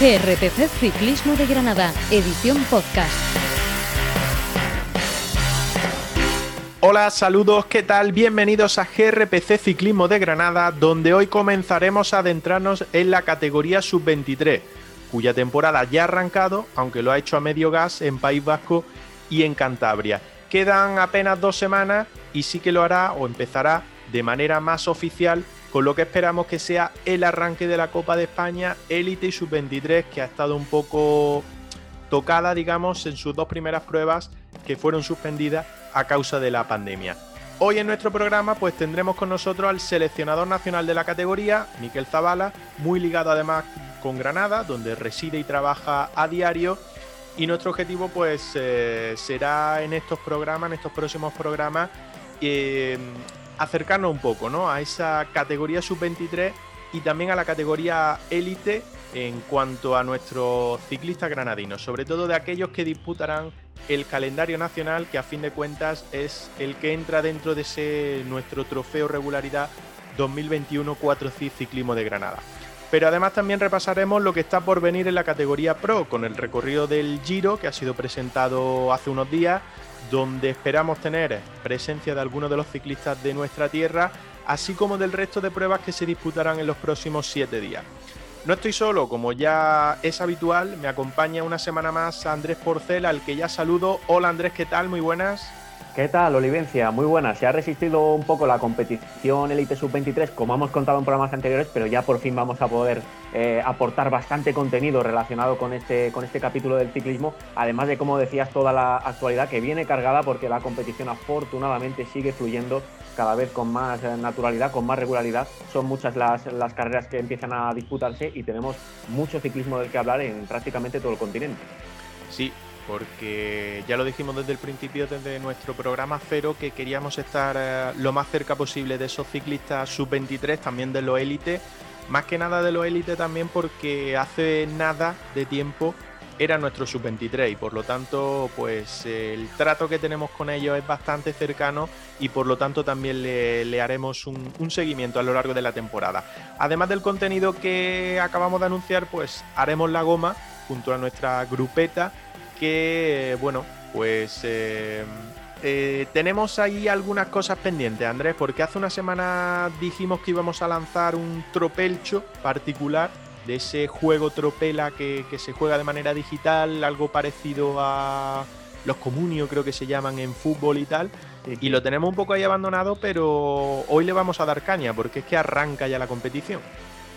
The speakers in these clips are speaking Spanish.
GRPC Ciclismo de Granada, edición podcast. Hola, saludos, ¿qué tal? Bienvenidos a GRPC Ciclismo de Granada, donde hoy comenzaremos a adentrarnos en la categoría sub-23, cuya temporada ya ha arrancado, aunque lo ha hecho a medio gas en País Vasco y en Cantabria. Quedan apenas dos semanas y sí que lo hará o empezará de manera más oficial con lo que esperamos que sea el arranque de la Copa de España Élite y Sub-23, que ha estado un poco tocada, digamos, en sus dos primeras pruebas que fueron suspendidas a causa de la pandemia. Hoy en nuestro programa pues tendremos con nosotros al seleccionador nacional de la categoría, Miquel Zavala, muy ligado además con Granada, donde reside y trabaja a diario. Y nuestro objetivo pues eh, será en estos programas, en estos próximos programas, eh, acercarnos un poco ¿no? a esa categoría sub-23 y también a la categoría élite en cuanto a nuestros ciclistas granadinos, sobre todo de aquellos que disputarán el calendario nacional, que a fin de cuentas es el que entra dentro de ese nuestro trofeo regularidad 2021 4 c Ciclismo de Granada. Pero además también repasaremos lo que está por venir en la categoría Pro, con el recorrido del Giro, que ha sido presentado hace unos días, donde esperamos tener presencia de algunos de los ciclistas de nuestra tierra, así como del resto de pruebas que se disputarán en los próximos siete días. No estoy solo, como ya es habitual, me acompaña una semana más Andrés Porcel, al que ya saludo. Hola Andrés, ¿qué tal? Muy buenas. ¿Qué tal, Olivencia? Muy buena. Se ha resistido un poco la competición Elite Sub-23, como hemos contado en programas anteriores, pero ya por fin vamos a poder eh, aportar bastante contenido relacionado con este, con este capítulo del ciclismo, además de, como decías, toda la actualidad que viene cargada porque la competición afortunadamente sigue fluyendo cada vez con más eh, naturalidad, con más regularidad. Son muchas las, las carreras que empiezan a disputarse y tenemos mucho ciclismo del que hablar en prácticamente todo el continente. Sí, porque ya lo dijimos desde el principio, desde nuestro programa cero, que queríamos estar eh, lo más cerca posible de esos ciclistas sub-23, también de los élites, más que nada de los élites también porque hace nada de tiempo era nuestro sub-23 y por lo tanto pues el trato que tenemos con ellos es bastante cercano y por lo tanto también le, haremos un, un, seguimiento a lo largo de la temporada. Además del contenido que acabamos de anunciar pues haremos la goma junto a nuestra grupeta que, bueno, pues eh, eh, tenemos ahí algunas cosas pendientes, Andrés, porque hace una semana dijimos que íbamos a lanzar un tropelcho particular de ese juego tropela que, se juega de manera digital, algo parecido a los comunios creo que se llaman en fútbol y tal. Y lo tenemos un poco ahí abandonado, pero hoy le vamos a dar caña porque es que arranca ya la competición.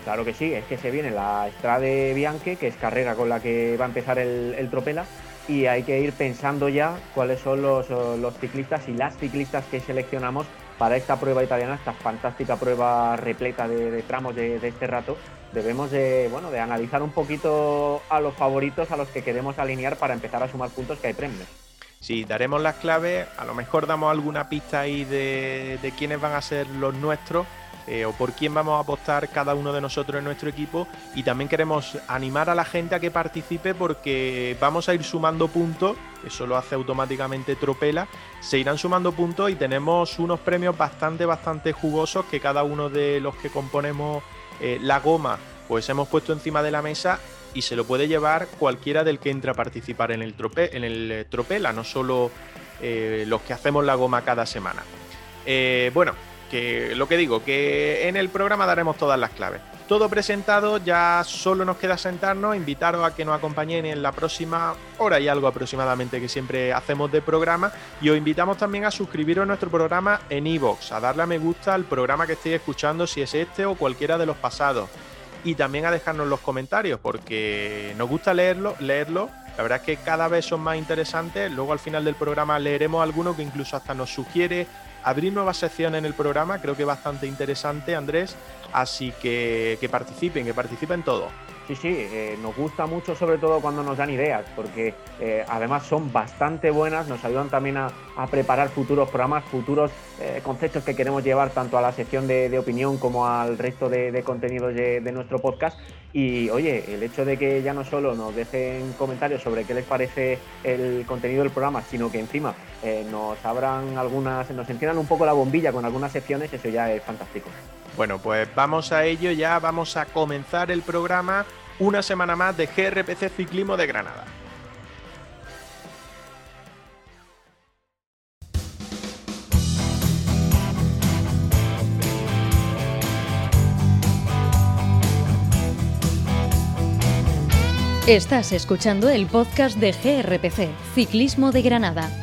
Claro que sí, es que se viene la Strade Bianche, que es carrera con la que va a empezar el, el Tropela, y hay que ir pensando ya cuáles son los, ciclistas y las ciclistas que seleccionamos para esta prueba italiana, esta fantástica prueba repleta de, tramos de, este rato. Debemos de, bueno, de analizar un poquito a los favoritos a los que queremos alinear para empezar a sumar puntos que hay premios. Sí, daremos las claves, a lo mejor damos alguna pista ahí de, de quiénes van a ser los nuestros eh, o por quién vamos a apostar cada uno de nosotros en nuestro equipo. Y también queremos animar a la gente a que participe porque vamos a ir sumando puntos, eso lo hace automáticamente Tropela, se irán sumando puntos y tenemos unos premios bastante, bastante jugosos que cada uno de los que componemos eh, la goma pues hemos puesto encima de la mesa y se lo puede llevar cualquiera del que entre a participar en el, en el eh, Tropela, no solo los que hacemos la goma cada semana. bueno, que lo que digo, que en el programa daremos todas las claves. Todo presentado, ya solo nos queda sentarnos, invitaros a que nos acompañen en la próxima hora y algo aproximadamente que siempre hacemos de programa. Y os invitamos también a suscribiros a nuestro programa en iVoox, a darle a me gusta al programa que estéis escuchando, si es este o cualquiera de los pasados. Y también a dejarnos los comentarios, porque nos gusta leerlo, leerlo. La verdad es que cada vez son más interesantes. Luego al final del programa leeremos alguno que incluso hasta nos sugiere abrir nuevas secciones en el programa, creo que bastante interesante, Andrés, así que que participen, que participen todos. Sí, sí, eh, nos gusta mucho sobre todo cuando nos dan ideas, porque eh, además son bastante buenas, nos ayudan también a, preparar futuros programas, futuros eh, conceptos que queremos llevar tanto a la sección de, opinión como al resto de, contenidos de, nuestro podcast. Y oye, el hecho de que ya no solo nos dejen comentarios sobre qué les parece el contenido del programa, sino que encima nos abran algunas, nos enciendan un poco la bombilla con algunas secciones, eso ya es fantástico. Bueno, pues vamos a ello, ya vamos a comenzar el programa una semana más de GRPC Ciclismo de Granada. Estás escuchando el podcast de GRPC, Ciclismo de Granada.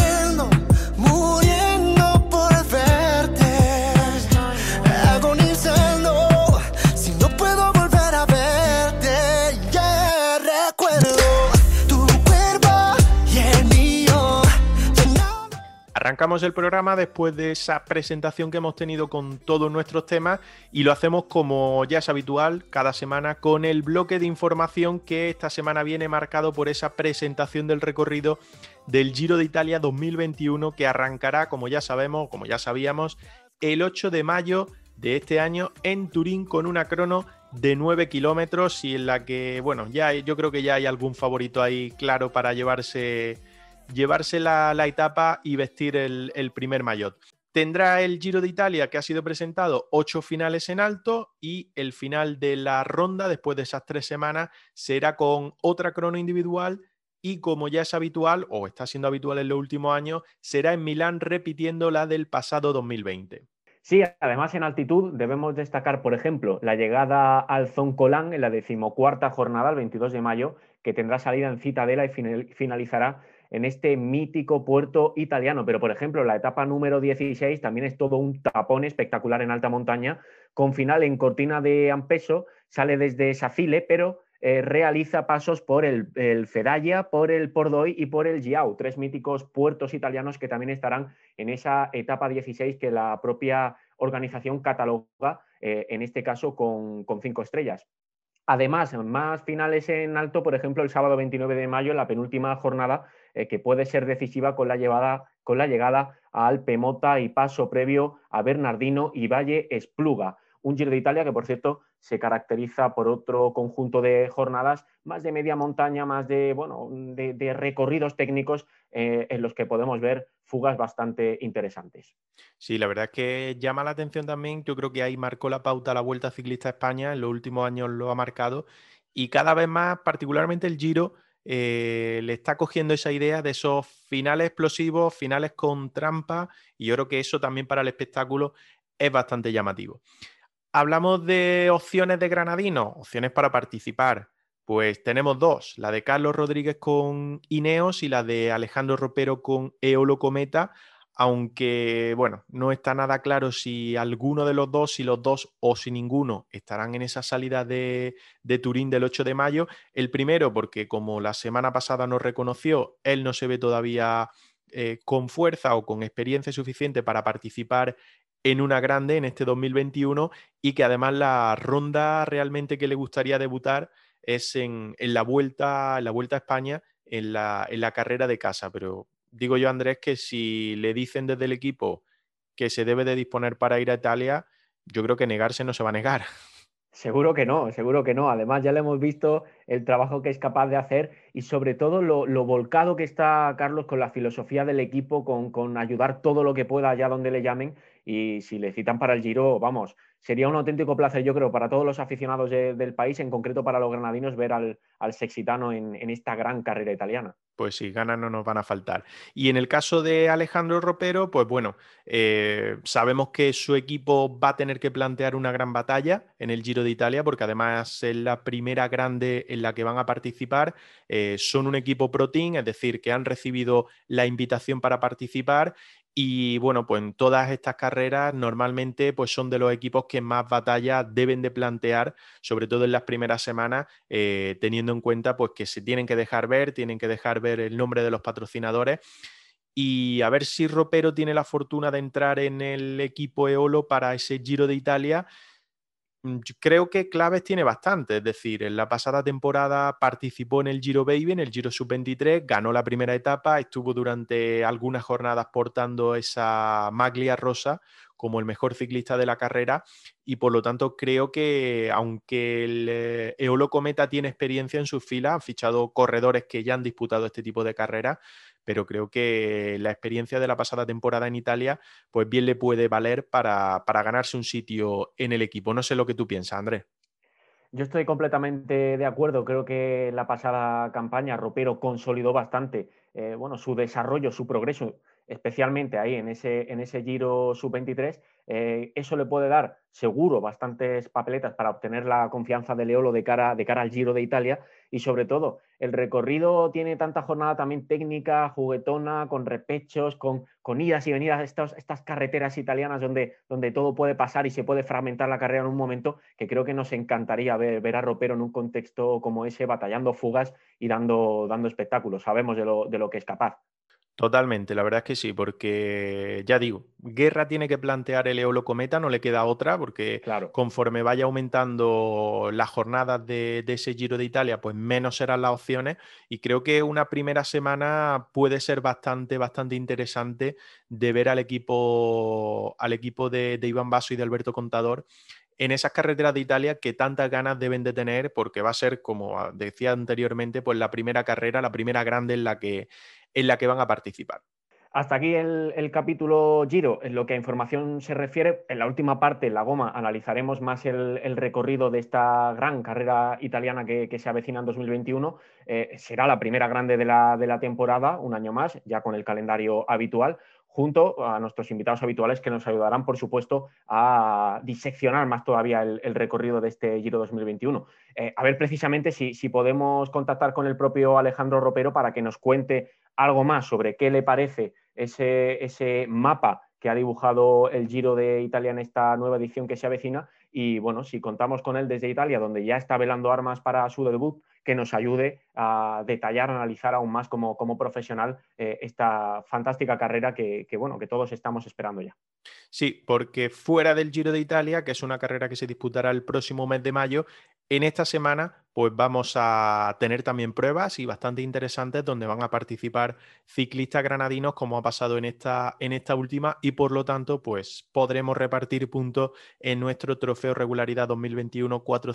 Arrancamos el programa después de esa presentación que hemos tenido con todos nuestros temas y lo hacemos como ya es habitual cada semana con el bloque de información que esta semana viene marcado por esa presentación del recorrido del Giro de Italia 2021 que arrancará, como ya sabemos, como ya sabíamos, el 8 de mayo de este año en Turín con una crono de 9 kilómetros y en la que, bueno, ya yo creo que ya hay algún favorito ahí claro para llevarse llevarse la, la etapa y vestir el, primer maillot. Tendrá el Giro de Italia que ha sido presentado ocho finales en alto y el final de la ronda después de esas tres semanas será con otra crono individual y como ya es habitual o está siendo habitual en los últimos años, será en Milán repitiendo la del pasado 2020. Sí, además en altitud debemos destacar, por ejemplo, la llegada al Zoncolán en la decimocuarta jornada, el 22 de mayo, que tendrá salida en Citadela y final- finalizará en este mítico puerto italiano. Pero, por ejemplo, la etapa número 16 también es todo un tapón espectacular en alta montaña, con final en Cortina de Ampeso, sale desde Safile, pero eh, realiza pasos por el, el por el Pordoi y por el Giau, tres míticos puertos italianos que también estarán en esa etapa 16 que la propia organización cataloga, eh, en este caso con, con cinco estrellas. Además, más finales en alto, por ejemplo, el sábado 29 de mayo, en la penúltima jornada, eh, que puede ser decisiva con la, llevada, con la llegada a Alpemota y paso previo a Bernardino y Valle Espluga. Un Giro de Italia que, por cierto, se caracteriza por otro conjunto de jornadas más de media montaña, más de, bueno, de, recorridos técnicos eh, en los que podemos ver fugas bastante interesantes. Sí, la verdad es que llama la atención también. Yo creo que ahí marcó la pauta la Vuelta Ciclista a España, en los últimos años lo ha marcado y cada vez más, particularmente el Giro, eh, le está cogiendo esa idea de esos finales explosivos, finales con trampa y yo creo que eso también para el espectáculo es bastante llamativo. Hablamos de opciones de granadinos, opciones para participar. Pues tenemos dos, la de Carlos Rodríguez con Ineos y la de Alejandro Ropero con Eolo Cometa, aunque bueno, no está nada claro si alguno de los dos, si los dos o si ninguno estarán en esa salida de, Turín del 8 de mayo. El primero, porque como la semana pasada nos reconoció, él no se ve todavía eh, con fuerza o con experiencia suficiente para participar en una grande en este 2021 y que además la ronda realmente que le gustaría debutar es en, en la, vuelta, en la Vuelta a España, en la, en la carrera de casa. Pero digo yo, Andrés, que si le dicen desde el equipo que se debe de disponer para ir a Italia, yo creo que negarse no se va a negar. Seguro que no, seguro que no. Además, ya le hemos visto el trabajo que es capaz de hacer y sobre todo lo, volcado que está Carlos con la filosofía del equipo, con, ayudar todo lo que pueda allá donde le llamen. Y si le citan para el Giro, vamos, sería un auténtico placer, yo creo, para todos los aficionados de, del país, en concreto para los granadinos, ver al, al sexitano en, en, esta gran carrera italiana. Pues sí, ganas no nos van a faltar. Y en el caso de Alejandro Ropero, pues bueno, eh, sabemos que su equipo va a tener que plantear una gran batalla en el Giro de Italia, porque además es la primera grande en la que van a participar. Eh, son un equipo pro team, es decir, que han recibido la invitación para participar y bueno, pues en todas estas carreras normalmente pues son de los equipos que más batallas deben de plantear, sobre todo en las primeras semanas, eh, teniendo en cuenta pues que se tienen que dejar ver, tienen que dejar ver el nombre de los patrocinadores. Y a ver si Ropero tiene la fortuna de entrar en el equipo Eolo para ese Giro de Italia creo que claves tiene bastante, es decir, en la pasada temporada participó en el Giro Baby, en el Giro Sub-23, ganó la primera etapa, estuvo durante algunas jornadas portando esa maglia rosa como el mejor ciclista de la carrera y por lo tanto creo que aunque el eh, Eolo Cometa tiene experiencia en sus filas, han fichado corredores que ya han disputado este tipo de carreras, pero creo que la experiencia de la pasada temporada en Italia, pues bien le puede valer para, ganarse un sitio en el equipo. No sé lo que tú piensas, Andrés. Yo estoy completamente de acuerdo. Creo que la pasada campaña Ropero consolidó bastante eh, bueno, su desarrollo, su progreso especialmente ahí en ese, en ese Giro Sub-23, eh, eso le puede dar seguro bastantes papeletas para obtener la confianza de Leolo de cara, de cara al Giro de Italia y sobre todo el recorrido tiene tanta jornada también técnica, juguetona, con repechos, con, con idas y venidas, estas, estas carreteras italianas donde, donde todo puede pasar y se puede fragmentar la carrera en un momento que creo que nos encantaría ver, a Ropero en un contexto como ese, batallando fugas y dando, dando espectáculos. Sabemos de lo, de lo que es capaz. Totalmente, la verdad es que sí, porque ya digo, Guerra tiene que plantear el Eolo Cometa, no le queda otra, porque conforme vaya aumentando las jornadas de, ese Giro de Italia, pues menos serán las opciones. Y creo que una primera semana puede ser bastante, bastante interesante de ver al equipo, al equipo de, de Iván Basso y de Alberto Contador en esas carreteras de Italia que tantas ganas deben de tener, porque va a ser, como decía anteriormente, pues la primera carrera, la primera grande en la que en la que van a participar. Hasta aquí el, capítulo Giro. En lo que a información se refiere, en la última parte, la goma, analizaremos más el, recorrido de esta gran carrera italiana que, se avecina en 2021. Eh, será la primera grande de la, temporada, un año más, ya con el calendario habitual, junto a nuestros invitados habituales que nos ayudarán, por supuesto, a diseccionar más todavía el, recorrido de este Giro 2021. Eh, a ver precisamente si, si podemos contactar con el propio Alejandro Ropero para que nos cuente algo más sobre qué le parece ese, ese mapa que ha dibujado el Giro de Italia en esta nueva edición que se avecina. Y bueno, si contamos con él desde Italia, donde ya está velando armas para su debut, que nos ayude a detallar, analizar aún más como, como profesional eh, esta fantástica carrera que, bueno, que todos estamos esperando ya. Sí, porque fuera del Giro de Italia, que es una carrera que se disputará el próximo mes de mayo, en esta semana, pues vamos a tener también pruebas y bastante interesantes donde van a participar ciclistas granadinos, como ha pasado en esta, en esta última, y por lo tanto, pues podremos repartir puntos en nuestro trofeo regularidad 2021 4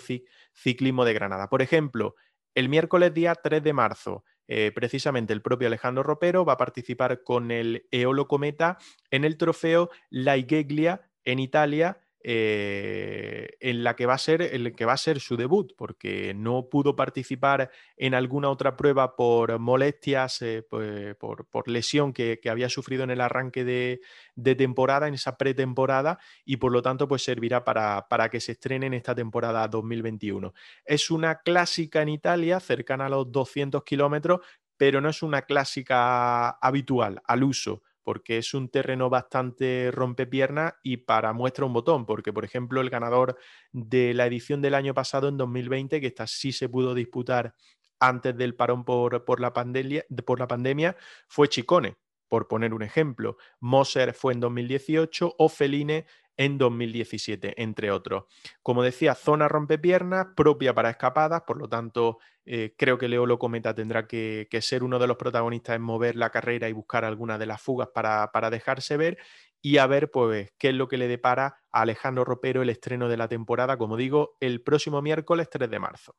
Ciclismo de Granada. Por ejemplo, el miércoles día 3 de marzo, eh, precisamente el propio Alejandro Ropero va a participar con el Eolo Cometa en el trofeo La Igeglia en Italia eh, en la que va a ser el que va a ser su debut, porque no pudo participar en alguna otra prueba por molestias, eh, pues, por, lesión que, había sufrido en el arranque de, temporada, en esa pretemporada, y por lo tanto, pues servirá para, para que se estrene en esta temporada 2021. Es una clásica en Italia, cercana a los 200 kilómetros, pero no es una clásica habitual al uso porque es un terreno bastante rompepierna y para muestra un botón, porque por ejemplo el ganador de la edición del año pasado en 2020, que esta sí se pudo disputar antes del parón por, por, la, pandemia, por la pandemia, fue Chicone, por poner un ejemplo. Moser fue en 2018 o Feline en 2017, entre otros. Como decía, zona rompepiernas propia para escapadas, por lo tanto, eh, creo que Leolo Cometa tendrá que, ser uno de los protagonistas en mover la carrera y buscar alguna de las fugas para, para dejarse ver y a ver pues qué es lo que le depara a Alejandro Ropero el estreno de la temporada, como digo, el próximo miércoles 3 de marzo.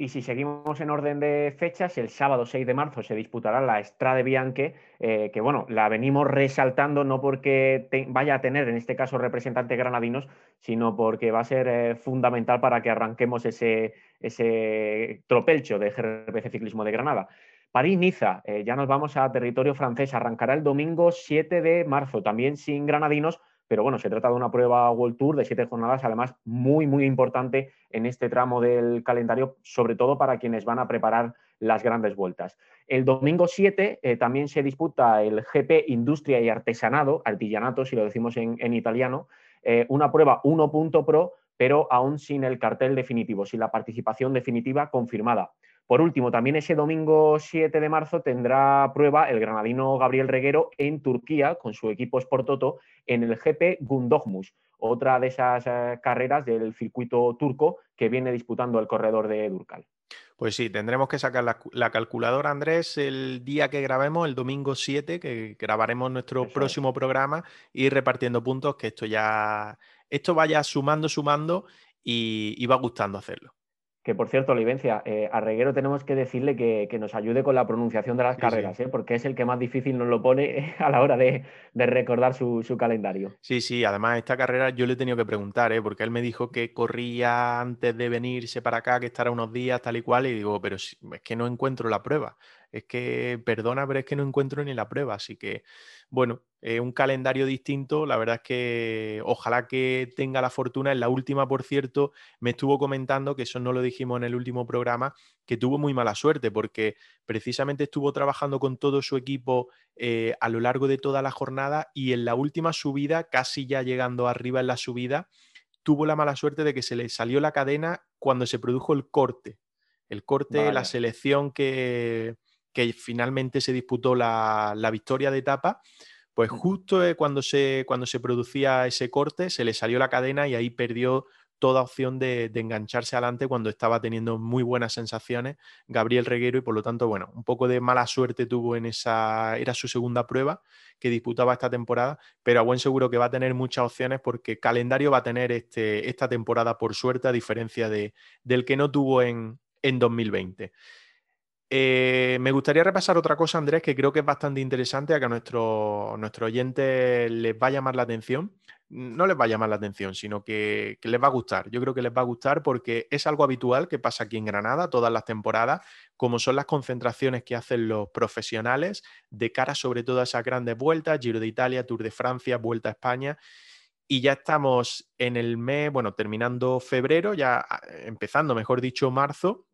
Y si seguimos en orden de fechas, el sábado 6 de marzo se disputará la Strade Bianche, eh, que bueno, la venimos resaltando no porque vaya a tener en este caso representantes granadinos, sino porque va a ser eh, fundamental para que arranquemos ese, ese tropelcho de GRPC Ciclismo de Granada. París-Niza, eh, ya nos vamos a territorio francés, arrancará el domingo 7 de marzo, también sin granadinos, pero bueno, se trata de una prueba World Tour de siete jornadas, además muy, muy importante en este tramo del calendario, sobre todo para quienes van a preparar las grandes vueltas. El domingo 7 eh, también se disputa el GP Industria y Artesanado, artillanato, si lo decimos en, italiano, eh, una prueba 1.pro, pero aún sin el cartel definitivo, sin la participación definitiva confirmada. Por último, también ese domingo 7 de marzo tendrá prueba el granadino Gabriel Reguero en Turquía con su equipo Sportoto en el GP Gundogmus, otra de esas eh, carreras del circuito turco que viene disputando el corredor de Durcal. Pues sí, tendremos que sacar la, calculadora, Andrés, el día que grabemos, el domingo 7, que grabaremos nuestro próximo programa, y repartiendo puntos, que esto ya, esto vaya sumando, sumando y va gustando hacerlo. Que por cierto, Olivencia, eh, a Reguero tenemos que decirle que, nos ayude con la pronunciación de las carreras, ¿eh? porque es el que más difícil nos lo pone a la hora de, recordar su, calendario. Sí, sí, además esta carrera yo le he tenido que preguntar, ¿eh? porque él me dijo que corría antes de venirse para acá, que estará unos días tal y cual, y digo, pero es que no encuentro la prueba. Es que, perdona, pero es que no encuentro ni la prueba, así que bueno, eh, un calendario distinto. La verdad es que ojalá que tenga la fortuna. En la última, por cierto, me estuvo comentando, que eso no lo dijimos en el último programa, que tuvo muy mala suerte porque precisamente estuvo trabajando con todo su equipo eh, a lo largo de toda la jornada y en la última subida, casi ya llegando arriba en la subida, tuvo la mala suerte de que se le salió la cadena cuando se produjo el corte. El corte, la selección que, que finalmente se disputó la, victoria de etapa, pues justo cuando se, cuando se producía ese corte se le salió la cadena y ahí perdió toda opción de, engancharse adelante cuando estaba teniendo muy buenas sensaciones Gabriel Reguero y por lo tanto, bueno, un poco de mala suerte tuvo en esa, era su segunda prueba que disputaba esta temporada, pero a buen seguro que va a tener muchas opciones porque calendario va a tener este, esta temporada por suerte a diferencia de, del que no tuvo en, en 2020. Eh, me gustaría repasar otra cosa, Andrés, que creo que es bastante interesante a que a nuestros nuestro oyentes les va a llamar la atención. No les va a llamar la atención, sino que, les va a gustar. Yo creo que les va a gustar porque es algo habitual que pasa aquí en Granada todas las temporadas, como son las concentraciones que hacen los profesionales de cara sobre todo a esas grandes vueltas, Giro de Italia, Tour de Francia, Vuelta a España. Y ya estamos en el mes, bueno, terminando febrero, ya ah, empezando, mejor dicho, marzo,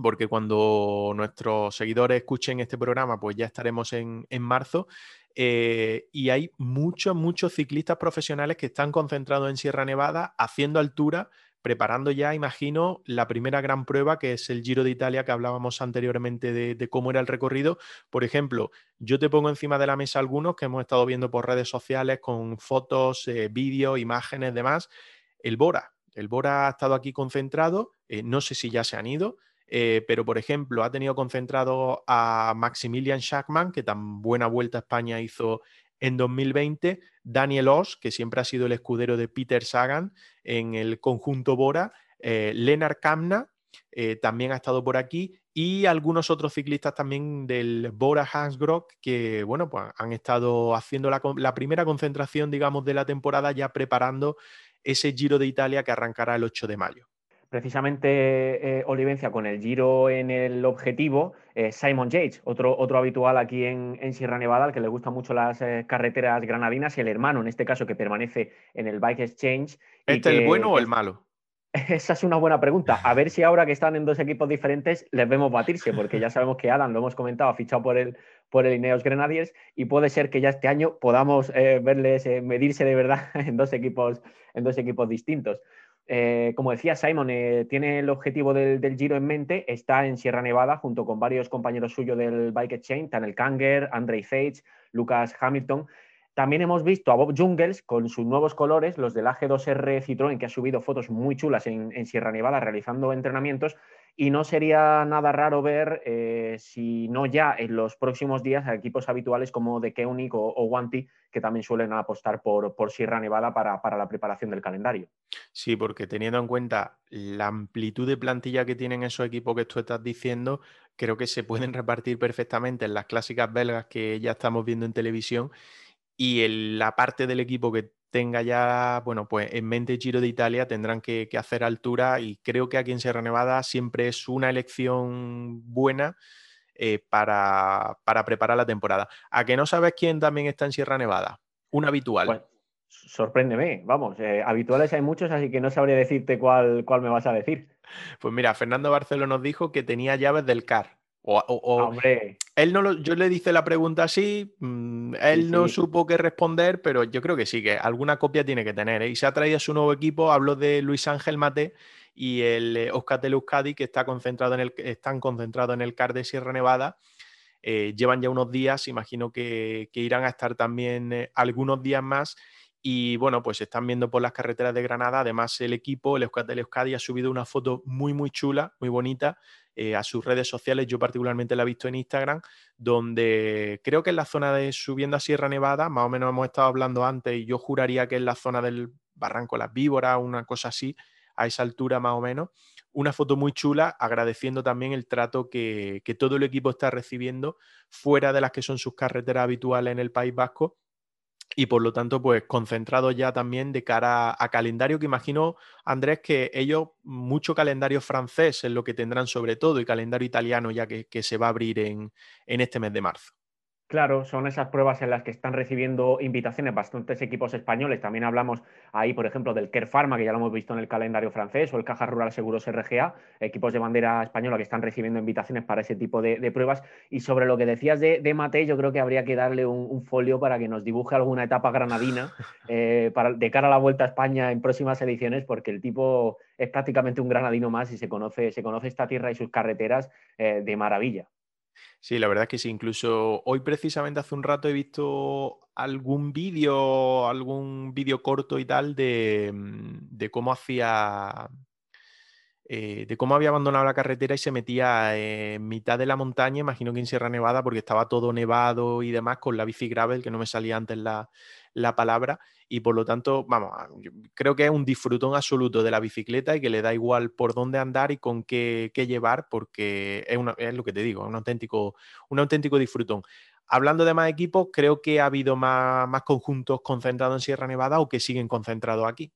porque cuando nuestros seguidores escuchen este programa, pues ya estaremos en, marzo. Eh, y hay muchos, muchos ciclistas profesionales que están concentrados en Sierra Nevada, haciendo altura, preparando ya, imagino, la primera gran prueba, que es el Giro de Italia, que hablábamos anteriormente de, cómo era el recorrido. Por ejemplo, yo te pongo encima de la mesa algunos que hemos estado viendo por redes sociales con fotos, eh, vídeos, imágenes, demás. El Bora. El Bora ha estado aquí concentrado, eh, no sé si ya se han ido, eh, pero, por ejemplo, ha tenido concentrado a Maximilian Schachmann, que tan buena vuelta a España hizo en 2020, Daniel Oss, que siempre ha sido el escudero de Peter Sagan en el conjunto Bora, eh, Lennart Kamna, eh, también ha estado por aquí, y algunos otros ciclistas también del Bora Hansgrohe que, bueno, pues han estado haciendo la, la, primera concentración, digamos, de la temporada, ya preparando ese Giro de Italia que arrancará el 8 de mayo precisamente eh, Olivencia con el giro en el objetivo, eh, Simon Yates, otro, otro habitual aquí en, Sierra Nevada, al que le gustan mucho las eh, carreteras granadinas, y el hermano, en este caso, que permanece en el Bike Exchange. ¿Este es el bueno o el malo? Esa es una buena pregunta. A ver si ahora que están en dos equipos diferentes les vemos batirse, porque ya sabemos que Adam, lo hemos comentado, ha fichado por el, por el Ineos Grenadiers y puede ser que ya este año podamos verles medirse de verdad en dos equipos, en dos equipos distintos. Eh, como decía Simon, eh, tiene el objetivo del, Giro en mente, está en Sierra Nevada junto con varios compañeros suyos del Bike Exchange, Tanel Kanger, Andre Sage, Lucas Hamilton. También hemos visto a Bob Jungels con sus nuevos colores, los del AG2R Citroën, que ha subido fotos muy chulas en Sierra Nevada realizando entrenamientos y no sería nada raro ver, eh, si no ya en los próximos días, a equipos habituales como The Koenig o, o que también suelen apostar por, por Sierra Nevada para, la preparación del calendario. Sí, porque teniendo en cuenta la amplitud de plantilla que tienen esos equipos que tú estás diciendo, creo que se pueden repartir perfectamente en las clásicas belgas que ya estamos viendo en televisión y en la parte del equipo que tenga ya, bueno, pues en mente Giro de Italia, tendrán que, hacer altura y creo que aquí en Sierra Nevada siempre es una elección buena eh, para, preparar la temporada. ¿A que no sabes quién también está en Sierra Nevada? Un habitual. Pues, sorpréndeme, vamos, eh, habituales hay muchos, así que no sabría decirte cuál, cuál me vas a decir. Pues mira, Fernando Barcelo nos dijo que tenía llaves del CAR. O, Él no yo le hice la pregunta así, mm, él no supo qué responder, pero yo creo que sí, que alguna copia tiene que tener. ¿eh? Y se ha traído su nuevo equipo, habló de Luis Ángel Mate, y el eh, Oscatel Euskadi, que está concentrado en el, están concentrados en el CAR de Sierra Nevada. Eh, llevan ya unos días, imagino que, irán a estar también eh, algunos días más. Y bueno, pues están viendo por las carreteras de Granada. Además, el equipo, el Euskatel Euskadi, ha subido una foto muy, muy chula, muy bonita, a sus redes sociales. Yo particularmente la he visto en Instagram, donde creo que en la zona de subiendo a Sierra Nevada, más o menos hemos estado hablando antes, y yo juraría que es la zona del Barranco Las Víboras, una cosa así, a esa altura más o menos. Una foto muy chula, agradeciendo también el trato que, todo el equipo está recibiendo fuera de las que son sus carreteras habituales en el País Vasco y por lo tanto, pues concentrado ya también de cara a calendario, que imagino, Andrés, que ellos mucho calendario francés es lo que tendrán sobre todo y calendario italiano ya que, se va a abrir en este mes de marzo. Claro, son esas pruebas en las que están recibiendo invitaciones bastantes equipos españoles. También hablamos ahí, por ejemplo, del Care Pharma, que ya lo hemos visto en el calendario francés, o el Caja Rural Seguros RGA, equipos de bandera española que están recibiendo invitaciones para ese tipo de, pruebas. Y sobre lo que decías de, de Mate, yo creo que habría que darle un, folio para que nos dibuje alguna etapa granadina eh, para, de cara a la Vuelta a España en próximas ediciones, porque el tipo es prácticamente un granadino más y se conoce, se conoce esta tierra y sus carreteras eh, de maravilla. Sí, la verdad es que sí. Incluso hoy precisamente hace un rato he visto algún vídeo, algún vídeo corto y tal de, mm, cómo hacía, eh, de cómo había abandonado la carretera y se metía en mitad de la montaña, imagino que en Sierra Nevada, porque estaba todo nevado y demás, con la bici gravel, que no me salía antes la, la palabra y por lo tanto, vamos, creo que es un disfrutón absoluto de la bicicleta y que le da igual por dónde andar y con qué, llevar porque es, es, lo que te digo, un auténtico, un auténtico disfrutón. Hablando de más equipos, creo que ha habido más, más conjuntos concentrados en Sierra Nevada o que siguen concentrados aquí.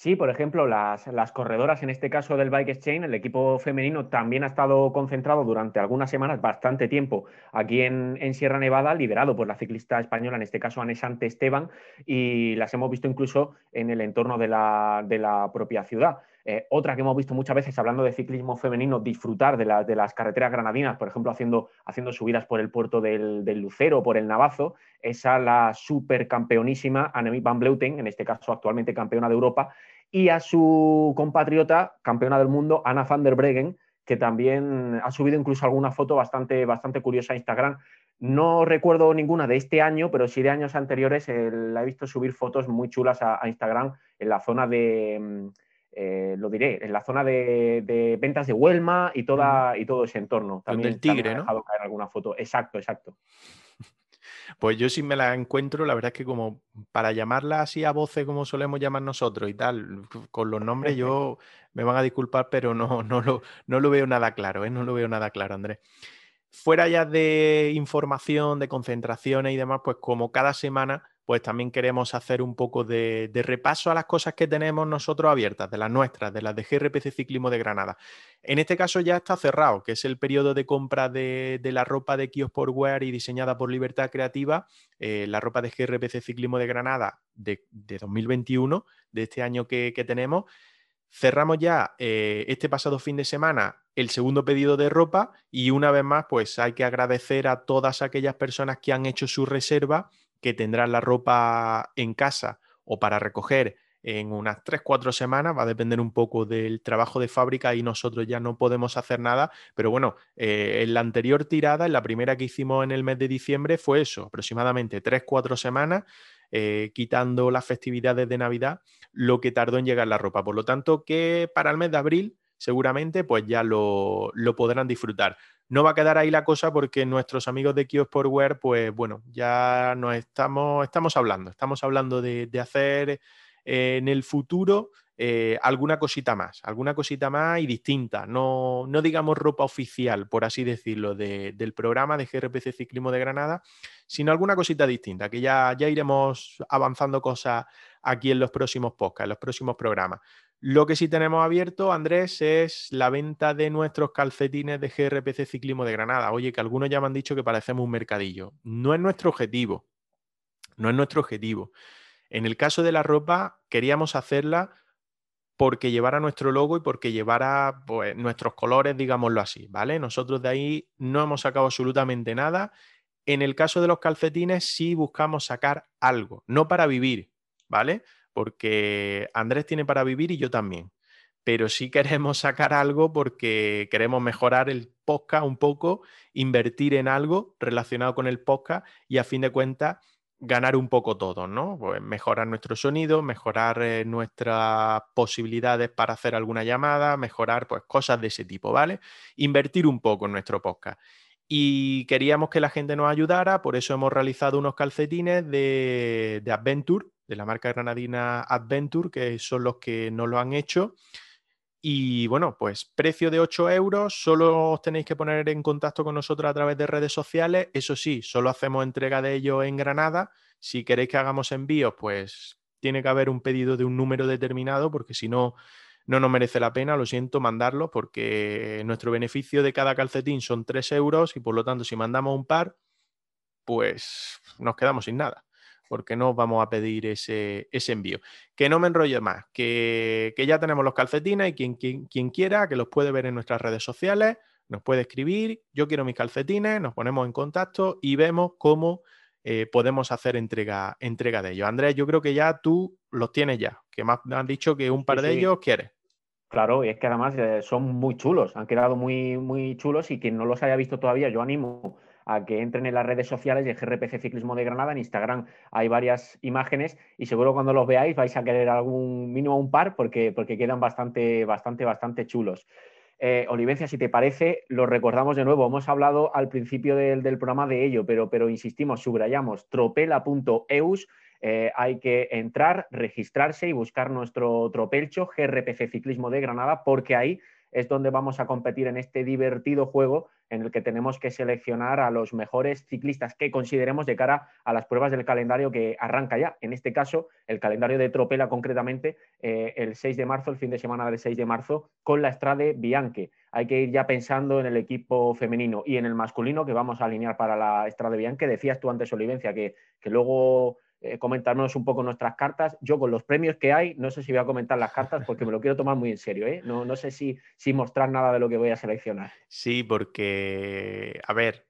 Sí, por ejemplo, las, corredoras, en este caso del Bike Exchange, el equipo femenino también ha estado concentrado durante algunas semanas, bastante tiempo, aquí en, Sierra Nevada, liderado por la ciclista española, en este caso Anesante Esteban, y las hemos visto incluso en el entorno de la, propia ciudad. Eh, otra que hemos visto muchas veces, hablando de ciclismo femenino, disfrutar de, las carreteras granadinas, por ejemplo, haciendo, haciendo subidas por el puerto del, del Lucero, por el Navazo, esa la supercampeonísima Annemiek van Bleuten, en este caso actualmente campeona de Europa, y a su compatriota, campeona del mundo, Anna van der Breggen, que también ha subido incluso alguna foto bastante, bastante curiosa a Instagram. No recuerdo ninguna de este año, pero sí de años anteriores eh, la he visto subir fotos muy chulas a, Instagram en la zona de, mm, eh, lo diré, en la zona de, ventas de Huelma y, toda, y todo ese entorno. También, el tigre, ¿no? dejado caer alguna foto. Exacto, exacto. Pues yo sí me la encuentro, la verdad es que como para llamarla así a voces como solemos llamar nosotros y tal, con los nombres yo me van a disculpar, pero no, no, lo, no lo veo nada claro, ¿eh? no lo veo nada claro, Andrés. Fuera ya de información, de concentraciones y demás, pues como cada semana pues también queremos hacer un poco de, repaso a las cosas que tenemos nosotros abiertas, de las nuestras, de las de GRPC Ciclismo de Granada. En este caso ya está cerrado, que es el periodo de compra de, la ropa de Kiosportwear y diseñada por Libertad Creativa, eh, la ropa de GRPC Ciclismo de Granada de, 2021, de este año que, tenemos. Cerramos ya eh, este pasado fin de semana el segundo pedido de ropa y una vez más, pues hay que agradecer a todas aquellas personas que han hecho su reserva que tendrán la ropa en casa o para recoger en unas 3-4 semanas, va a depender un poco del trabajo de fábrica y nosotros ya no podemos hacer nada, pero bueno, eh, en la anterior tirada, en la primera que hicimos en el mes de diciembre, fue eso, aproximadamente 3-4 semanas, eh, quitando las festividades de Navidad, lo que tardó en llegar la ropa. Por lo tanto, que para el mes de abril seguramente pues ya lo, lo podrán disfrutar. No va a quedar ahí la cosa porque nuestros amigos de Kiosportwear, pues bueno, ya nos estamos, estamos hablando, estamos hablando de, hacer eh, en el futuro eh, alguna cosita más, alguna cosita más y distinta, no, no digamos ropa oficial, por así decirlo, del programa de GRPC Ciclismo de Granada, sino alguna cosita distinta, que ya, ya iremos avanzando cosas aquí en los próximos podcasts, en los próximos programas. Lo que sí tenemos abierto, Andrés, es la venta de nuestros calcetines de GRPC Ciclismo de Granada. Oye, que algunos ya me han dicho que parecemos un mercadillo. No es nuestro objetivo. No es nuestro objetivo. En el caso de la ropa, queríamos hacerla porque llevara nuestro logo y porque llevara pues, nuestros colores, digámoslo así, ¿vale? Nosotros de ahí no hemos sacado absolutamente nada. En el caso de los calcetines sí buscamos sacar algo, no para vivir, ¿vale? Porque Andrés tiene para vivir y yo también. pero sí queremos sacar algo porque queremos mejorar el podcast un poco, invertir en algo relacionado con el podcast y a fin de cuentas ganar un poco todo, ¿no? Pues mejorar nuestro sonido, mejorar eh, nuestras posibilidades para hacer alguna llamada, mejorar pues cosas de ese tipo, ¿vale? Invertir un poco en nuestro podcast. Y queríamos que la gente nos ayudara, por eso hemos realizado unos calcetines de, de Adventure, de la marca granadina Adventure, que son los que nos lo han hecho. Y bueno, pues precio de 8 euros, solo os tenéis que poner en contacto con nosotros a través de redes sociales. Eso sí, solo hacemos entrega de ellos en Granada. Si queréis que hagamos envíos, pues tiene que haber un pedido de un número determinado, porque si no, no nos merece la pena, lo siento, mandarlo, porque nuestro beneficio de cada calcetín son 3 euros y por lo tanto, si mandamos un par, pues nos quedamos sin nada porque no vamos a pedir ese, envío. Que no me enrollo más, que, ya tenemos los calcetines y quien, quien, quiera, que los puede ver en nuestras redes sociales, nos puede escribir, yo quiero mis calcetines, nos ponemos en contacto y vemos cómo eh, podemos hacer entrega, entrega de ellos. Andrés, yo creo que ya tú los tienes ya, que me han dicho que un par de ellos quieres. Claro, y es que además eh, son muy chulos, han quedado muy, muy chulos y quien no los haya visto todavía, yo animo a que entren en las redes sociales de GRPC Ciclismo de Granada. En Instagram hay varias imágenes y seguro cuando los veáis vais a querer algún mínimo un par porque, porque quedan bastante, bastante, bastante chulos. Eh, Olivencia, si te parece, lo recordamos de nuevo. Hemos hablado al principio del, programa de ello, pero, pero insistimos, subrayamos tropela.eus. Eh, hay que entrar, registrarse y buscar nuestro tropelcho GRPC Ciclismo de Granada, porque ahí es donde vamos a competir en este divertido juego en el que tenemos que seleccionar a los mejores ciclistas que consideremos de cara a las pruebas del calendario que arranca ya. En este caso, el calendario de Tropela concretamente, eh, el 6 de marzo, el fin de semana del 6 de marzo, con la Estrade Bianche. Hay que ir ya pensando en el equipo femenino y en el masculino que vamos a alinear para la Estrade Bianche. Decías tú antes, Olivencia, que, que luego eh, comentarnos un poco nuestras cartas. Yo con los premios que hay, no sé si voy a comentar las cartas porque me lo quiero tomar muy en serio. ¿eh? No, no sé si, mostrar nada de lo que voy a seleccionar. Sí, porque, a ver,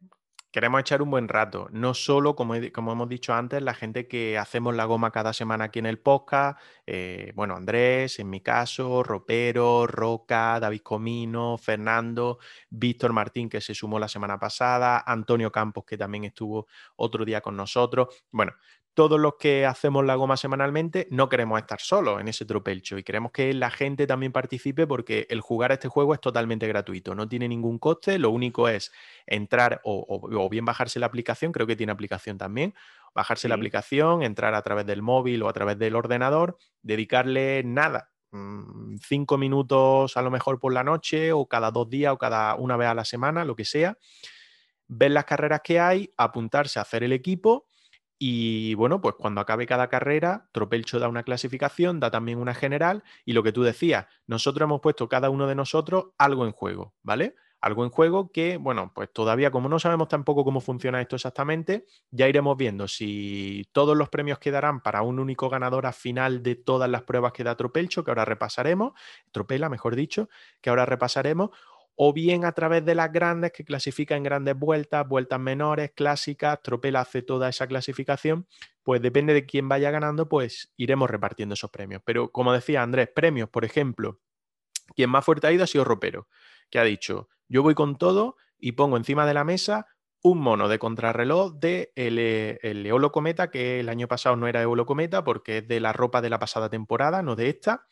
queremos echar un buen rato. No solo, como, como, hemos dicho antes, la gente que hacemos la goma cada semana aquí en el podcast. Eh, bueno, Andrés, en mi caso, Ropero, Roca, David Comino, Fernando, Víctor Martín, que se sumó la semana pasada, Antonio Campos, que también estuvo otro día con nosotros. Bueno, todos los que hacemos la goma semanalmente no queremos estar solos en ese tropelcho y queremos que la gente también participe porque el jugar a este juego es totalmente gratuito, no tiene ningún coste, lo único es entrar o, bien bajarse la aplicación, creo que tiene aplicación también, bajarse la aplicación, entrar a través del móvil o a través del ordenador, dedicarle nada, mm, cinco minutos a lo mejor por la noche o cada dos días o cada una vez a la semana, lo que sea, ver las carreras que hay, apuntarse a hacer el equipo y bueno, pues cuando acabe cada carrera, Tropelcho da una clasificación, da también una general y lo que tú decías, nosotros hemos puesto cada uno de nosotros algo en juego, ¿vale? Algo en juego que, bueno, pues todavía como no sabemos tampoco cómo funciona esto exactamente, ya iremos viendo si todos los premios quedarán para un único ganador a final de todas las pruebas que da Tropelcho, que ahora repasaremos, Tropela, mejor dicho, que ahora repasaremos, o bien a través de las grandes que clasifica en grandes vueltas, vueltas menores, clásicas, Tropela hace toda esa clasificación, pues depende de quién vaya ganando, pues iremos repartiendo esos premios. Pero como decía Andrés, premios, por ejemplo, quien más fuerte ha ido ha sido Ropero, que ha dicho, yo voy con todo y pongo encima de la mesa un mono de contrarreloj de el, el Eolo Cometa, que el año pasado no era Eolo Cometa porque es de la ropa de la pasada temporada, no de esta,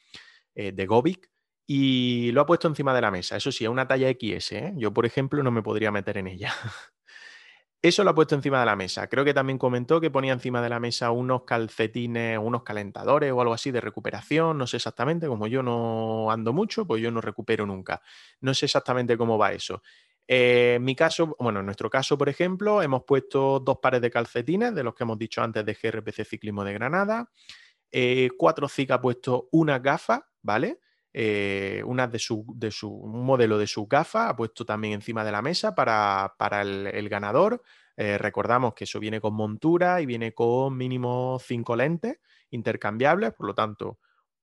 eh, de Gobic y lo ha puesto encima de la mesa. Eso sí, es una talla XS. ¿eh? Yo, por ejemplo, no me podría meter en ella. Eso lo ha puesto encima de la mesa. Creo que también comentó que ponía encima de la mesa unos calcetines, unos calentadores o algo así de recuperación. No sé exactamente, como yo no ando mucho, pues yo no recupero nunca. No sé exactamente cómo va eso. Eh, en mi caso, bueno, en nuestro caso, por ejemplo, hemos puesto dos pares de calcetines, de los que hemos dicho antes de GRPC Ciclismo de Granada. Eh, cuatro Zika ha puesto una gafa, ¿vale? Eh, una de su, un modelo de su gafa, ha puesto también encima de la mesa para, el, ganador. Eh, recordamos que eso viene con montura y viene con mínimo cinco lentes intercambiables, por lo tanto,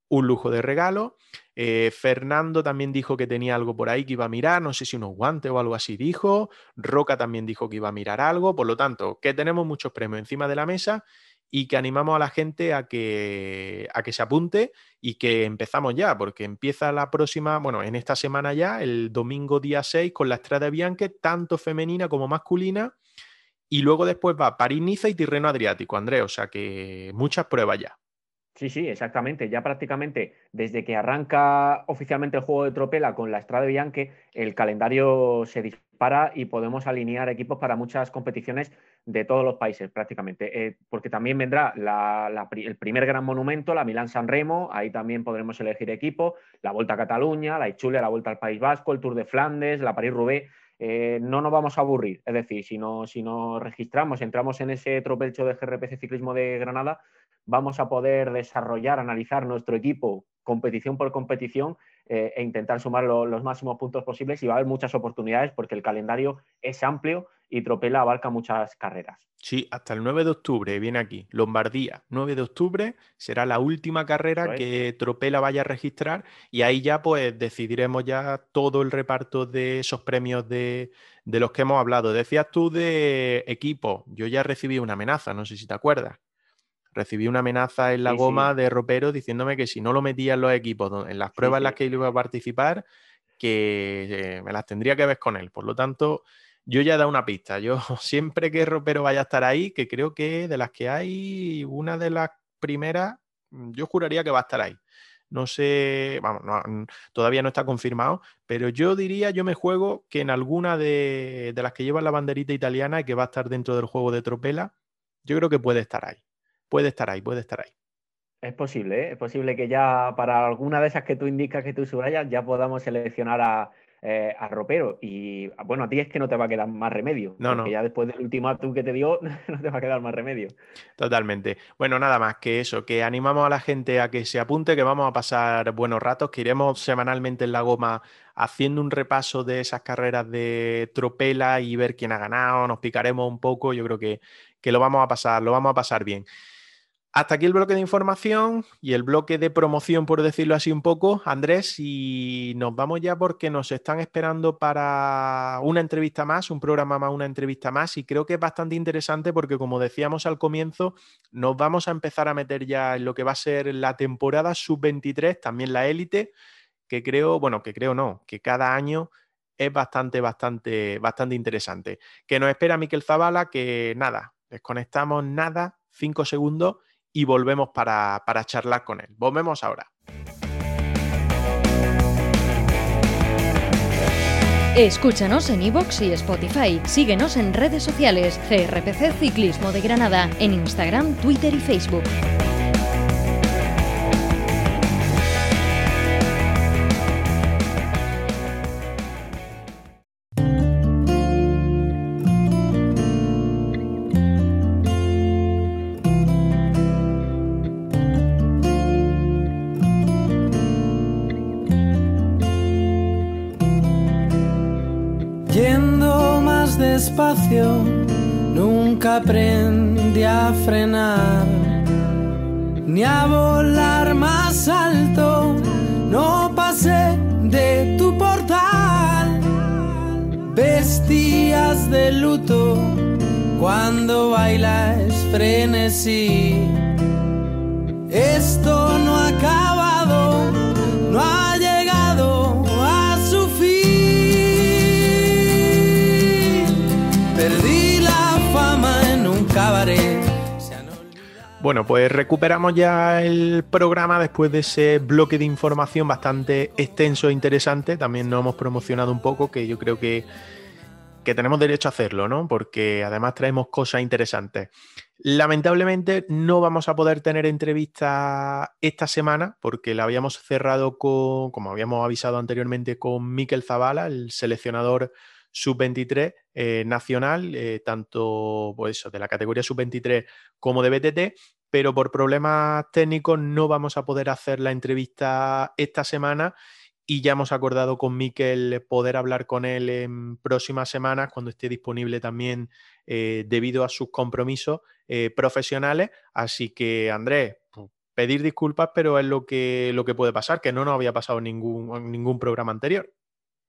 un lujo de regalo. Eh, Fernando también dijo que tenía algo por ahí que iba a mirar, no sé si unos guantes o algo así dijo. Roca también dijo que iba a mirar algo, por lo tanto, que tenemos muchos premios encima de la mesa y que animamos a la gente a que, a que se apunte y que empezamos ya, porque empieza la próxima, bueno, en esta semana ya, el domingo día 6, con la Estrada de Bianche, tanto femenina como masculina, y luego después va París-Niza y Tirreno Adriático, Andrés, o sea que muchas pruebas ya. Sí, sí, exactamente. Ya prácticamente desde que arranca oficialmente el juego de Tropela con la Estrada de Bianche, el calendario se dispara y podemos alinear equipos para muchas competiciones de todos los países prácticamente. Eh, porque también vendrá el primer gran monumento, la Milán-San Remo, ahí también podremos elegir equipo, la Vuelta a Cataluña, la Ichule, la Vuelta al País Vasco, el Tour de Flandes, la París-Roubaix. Eh, no nos vamos a aburrir. Es decir, si, no, si nos registramos, entramos en ese tropelcho de GRPC Ciclismo de Granada, vamos a poder desarrollar, analizar nuestro equipo competición por competición eh, e intentar sumar los máximos puntos posibles y va a haber muchas oportunidades porque el calendario es amplio y Tropela abarca muchas carreras. Sí, hasta el 9 de octubre viene aquí, Lombardía, 9 de octubre será la última carrera que Tropela vaya a registrar y ahí ya pues decidiremos ya todo el reparto de esos premios de, de los que hemos hablado. Decías tú de equipo, yo ya recibí una amenaza, no sé si te acuerdas recibí una amenaza en la goma de ropero diciéndome que si no lo metía en los equipos, en las pruebas en las que iba a participar, que eh, me las tendría que ver con él. Por lo tanto, yo ya he dado una pista. Yo siempre que ropero vaya a estar ahí, que creo que de las que hay, una de las primeras, mm, yo juraría que va a estar ahí. No sé, vamos, todavía no está confirmado, pero yo diría, yo me juego que en alguna de, de las que llevan la banderita italiana y que va a estar dentro del juego de Tropela, yo creo que puede estar ahí puede estar ahí, puede estar ahí. Es posible, ¿eh? es posible que ya para alguna de esas que tú indicas que tú subrayas ya podamos seleccionar a, eh, ropero. Y bueno, a ti es que no te va a quedar más remedio. No, no. ya después del ultimátum que te dio, no te va a quedar más remedio. Totalmente. Bueno, nada más que eso, que animamos a la gente a que se apunte, que vamos a pasar buenos ratos, que iremos semanalmente en la goma haciendo un repaso de esas carreras de tropela y ver quién ha ganado, nos picaremos un poco, yo creo que, que lo vamos a pasar, lo vamos a pasar bien. Hasta aquí el bloque de información y el bloque de promoción, por decirlo así un poco, Andrés, y nos vamos ya porque nos están esperando para una entrevista más, un programa más, una entrevista más, y creo que es bastante interesante porque, como decíamos al comienzo, nos vamos a empezar a meter ya en lo que va a ser la temporada sub-23, también la élite, que creo, bueno, que creo no, que cada año es bastante, bastante, bastante interesante. Que nos espera Miquel Zavala, que nada, desconectamos nada, cinco segundos y volvemos para, charlar con él. Volvemos ahora. Escúchanos en iVoox y Spotify. Síguenos en redes sociales. CRPC Ciclismo de Granada. En Instagram, Twitter y Facebook. Nunca aprendí a frenar, ni a volar más alto, no pasé de tu portal. Vestías de luto cuando bailas frenesí. Esto no ha Bueno, pues recuperamos ya el programa después de ese bloque de información bastante extenso e interesante. También nos hemos promocionado un poco, que yo creo que, que tenemos derecho a hacerlo, ¿no? Porque además traemos cosas interesantes. Lamentablemente no vamos a poder tener entrevista esta semana porque la habíamos cerrado con, como habíamos avisado anteriormente, con Miquel Zavala, el seleccionador sub-23 eh, nacional, eh, tanto pues de la categoría sub-23 como de BTT, pero por problemas técnicos no vamos a poder hacer la entrevista esta semana y ya hemos acordado con Miquel poder hablar con él en próximas semanas cuando esté disponible también eh, debido a sus compromisos profesionales. Así que, Andrés, pues, pedir disculpas, pero es lo que, lo que puede pasar, que no nos había pasado ningún, ningún programa anterior.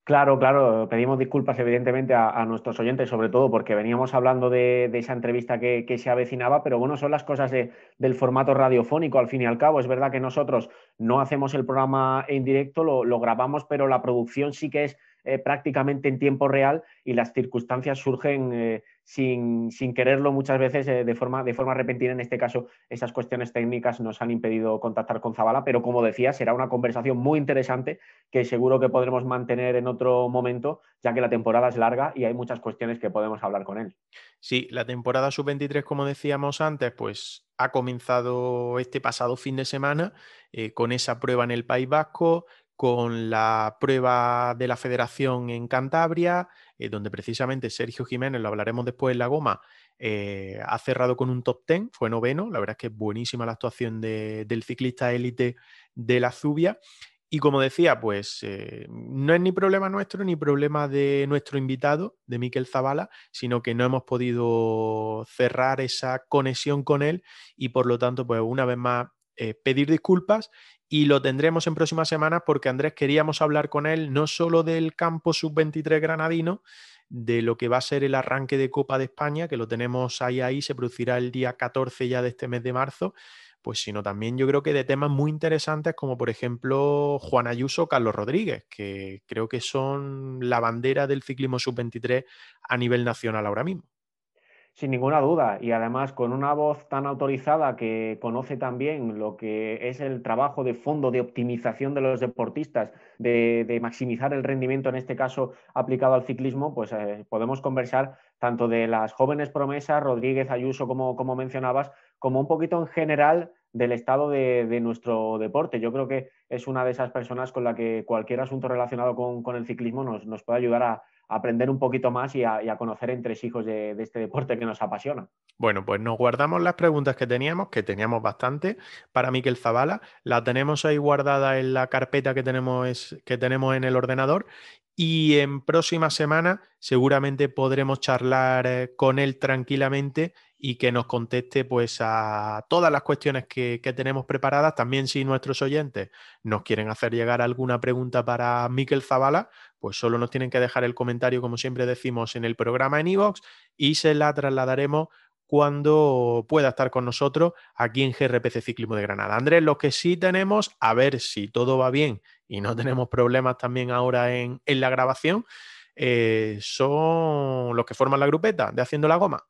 Claro, claro, pedimos disculpas evidentemente a, nuestros oyentes, sobre todo porque veníamos hablando de, esa entrevista que, se avecinaba, pero bueno, son las cosas del formato radiofónico al fin y al cabo. Es verdad que nosotros no hacemos el programa en directo, lo grabamos, pero la producción sí que es eh, prácticamente en tiempo real y las circunstancias surgen eh, sin, quererlo muchas veces eh, de, forma, de forma repentina. En este caso, esas cuestiones técnicas nos han impedido contactar con Zabala, pero como decía, será una conversación muy interesante que seguro que podremos mantener en otro momento, ya que la temporada es larga y hay muchas cuestiones que podemos hablar con él. Sí, la temporada sub-23, como decíamos antes, pues ha comenzado este pasado fin de semana con esa prueba en el País Vasco, con la prueba de la federación en Cantabria, eh, donde precisamente Sergio Jiménez, lo hablaremos después en la goma, eh, ha cerrado con un top 10, fue noveno, la verdad es que es buenísima la actuación del ciclista élite de la Zubia. Y como decía, pues eh, no es ni problema nuestro ni problema de nuestro invitado, de Miquel Zavala, sino que no hemos podido cerrar esa conexión con él y por lo tanto, pues una vez más pedir disculpas y lo tendremos en próximas semanas porque Andrés queríamos hablar con él no solo del campo sub-23 granadino, de lo que va a ser el arranque de Copa de España, que lo tenemos ahí ahí, se producirá el día 14 ya de este mes de marzo, pues sino también yo creo que de temas muy interesantes como por ejemplo Juan Ayuso, Carlos Rodríguez, que creo que son la bandera del ciclismo sub-23 a nivel nacional ahora mismo. Sin ninguna duda, y además con una voz tan autorizada que conoce también lo que es el trabajo de fondo de optimización de los deportistas, de, maximizar el rendimiento, en este caso aplicado al ciclismo, pues eh, podemos conversar tanto de las jóvenes promesas, Rodríguez Ayuso, como, como mencionabas, como un poquito en general del estado de, nuestro deporte. Yo creo que es una de esas personas con la que cualquier asunto relacionado con, el ciclismo nos, nos puede ayudar a, aprender un poquito más y a, conocer entre hijos de, de, este deporte que nos apasiona. Bueno, pues nos guardamos las preguntas que teníamos, que teníamos bastante, para Miquel Zavala. La tenemos ahí guardada en la carpeta que tenemos, que tenemos en el ordenador y en próxima semana seguramente podremos charlar eh, con él tranquilamente y que nos conteste pues a todas las cuestiones que, que, tenemos preparadas. También si nuestros oyentes nos quieren hacer llegar alguna pregunta para Miquel Zavala, pues solo nos tienen que dejar el comentario, como siempre decimos, en el programa en iVoox y se la trasladaremos cuando pueda estar con nosotros aquí en GRPC Ciclismo de Granada. Andrés, lo que sí tenemos, a ver si todo va bien y no tenemos problemas también ahora en, la grabación, eh, son los que forman la grupeta de Haciendo la Goma.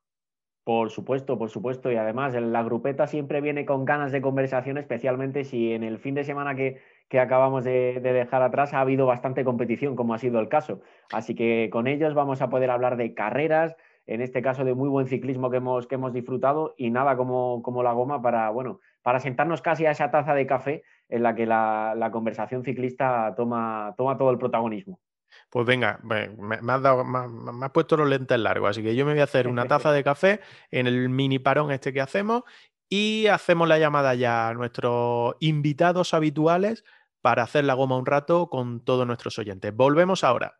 Por supuesto, por supuesto. Y además, la grupeta siempre viene con ganas de conversación, especialmente si en el fin de semana que, acabamos de, de, dejar atrás ha habido bastante competición, como ha sido el caso. Así que con ellos vamos a poder hablar de carreras, en este caso de muy buen ciclismo que hemos, que hemos disfrutado y nada como, como la goma para, bueno, para sentarnos casi a esa taza de café en la que la, conversación ciclista toma, toma todo el protagonismo. Pues venga, me, has dado, me, has puesto los lentes largos, así que yo me voy a hacer una taza de café en el mini parón este que hacemos y hacemos la llamada ya a nuestros invitados habituales para hacer la goma un rato con todos nuestros oyentes. Volvemos ahora.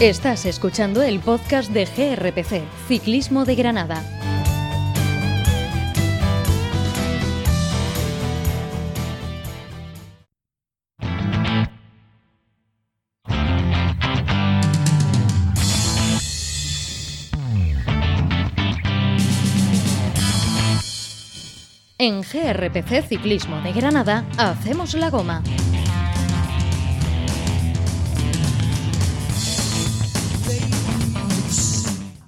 Estás escuchando el podcast de GRPC, Ciclismo de Granada. En GRPC Ciclismo de Granada hacemos la goma.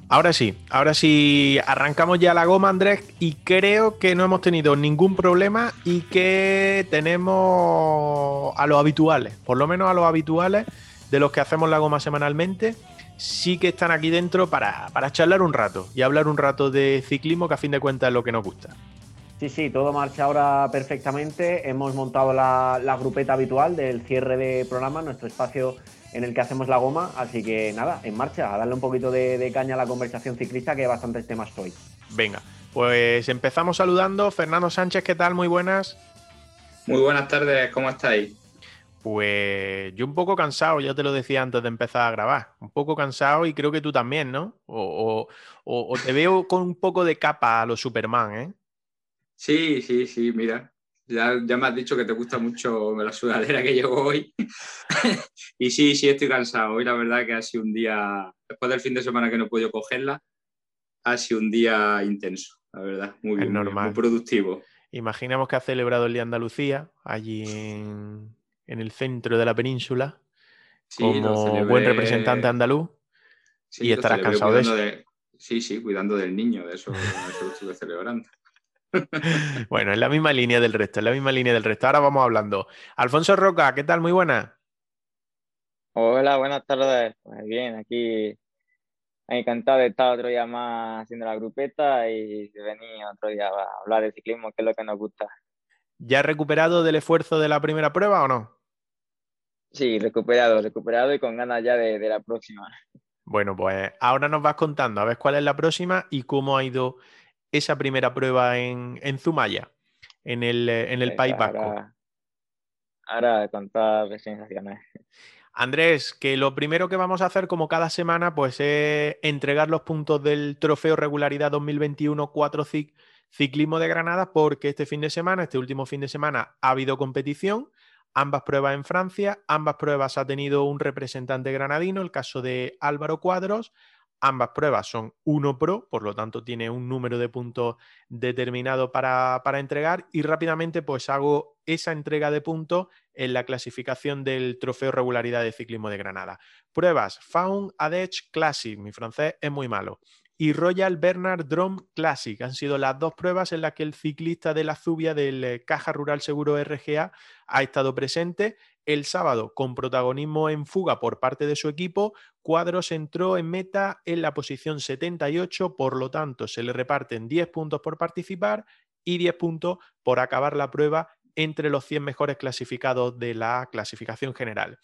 Ahora sí, ahora sí arrancamos ya la goma, Andrés, y creo que no hemos tenido ningún problema y que tenemos a los habituales, por lo menos a los habituales de los que hacemos la goma semanalmente, sí que están aquí dentro para, charlar un rato y hablar un rato de ciclismo, que a fin de cuentas es lo que nos gusta. Sí, sí, todo marcha ahora perfectamente. Hemos montado la, la grupeta habitual del cierre de programa, nuestro espacio en el que hacemos la goma. Así que nada, en marcha, a darle un poquito de, caña a la conversación ciclista, que hay bastantes temas hoy. Venga, pues empezamos saludando. Fernando Sánchez, ¿qué tal? Muy buenas. Muy buenas tardes, ¿cómo estáis? Pues yo un poco cansado, ya te lo decía antes de empezar a grabar. Un poco cansado y creo que tú también, ¿no? O, te veo con un poco de capa a los Superman, ¿eh? Sí, sí, sí, mira. Ya, ya me has dicho que te gusta mucho la sudadera que llevo hoy. y sí, sí, estoy cansado. Hoy la verdad que ha sido un día, después del fin de semana que no he podido cogerla, ha sido un día intenso, la verdad. Muy bien, muy productivo. Imaginamos que ha celebrado el Día de Andalucía allí en, el centro de la península como buen representante andaluz y estarás cansado de eso. sí, sí, cuidando del niño, de eso, lo estuve celebrando. bueno, es la misma línea del resto, es la misma línea del resto. Ahora vamos hablando. Alfonso Roca, ¿qué tal? Muy buena. Hola, buenas tardes. Pues bien, aquí encantado de estar otro día más haciendo la grupeta y de venir otro día a hablar de ciclismo, que es lo que nos gusta. ¿Ya has recuperado del esfuerzo de la primera prueba o no? Sí, recuperado, recuperado y con ganas ya de, la próxima. Bueno, pues ahora nos vas contando a ver cuál es la próxima y cómo ha ido esa primera prueba en, Zumaya, en el, en el País Vasco. Ahora, ahora con todas las sensaciones. Andrés, que lo primero que vamos a hacer, como cada semana, pues es entregar los puntos del Trofeo Regularidad 2021 4 Ciclismo de Granada, porque este fin de semana, este último fin de semana, ha habido competición, ambas pruebas en Francia, ambas pruebas ha tenido un representante granadino, el caso de Álvaro Cuadros, Ambas pruebas son 1 Pro, por lo tanto tiene un número de puntos determinado para, entregar y rápidamente pues hago esa entrega de puntos en la clasificación del Trofeo Regularidad de Ciclismo de Granada. Pruebas Faun Adech Classic, mi francés es muy malo, y Royal Bernard Drum Classic. Han sido las dos pruebas en las que el ciclista de la Zubia del eh, Caja Rural Seguro RGA ha estado presente el sábado, con protagonismo en fuga por parte de su equipo, Cuadros entró en meta en la posición 78, por lo tanto se le reparten 10 puntos por participar y 10 puntos por acabar la prueba entre los 100 mejores clasificados de la clasificación general.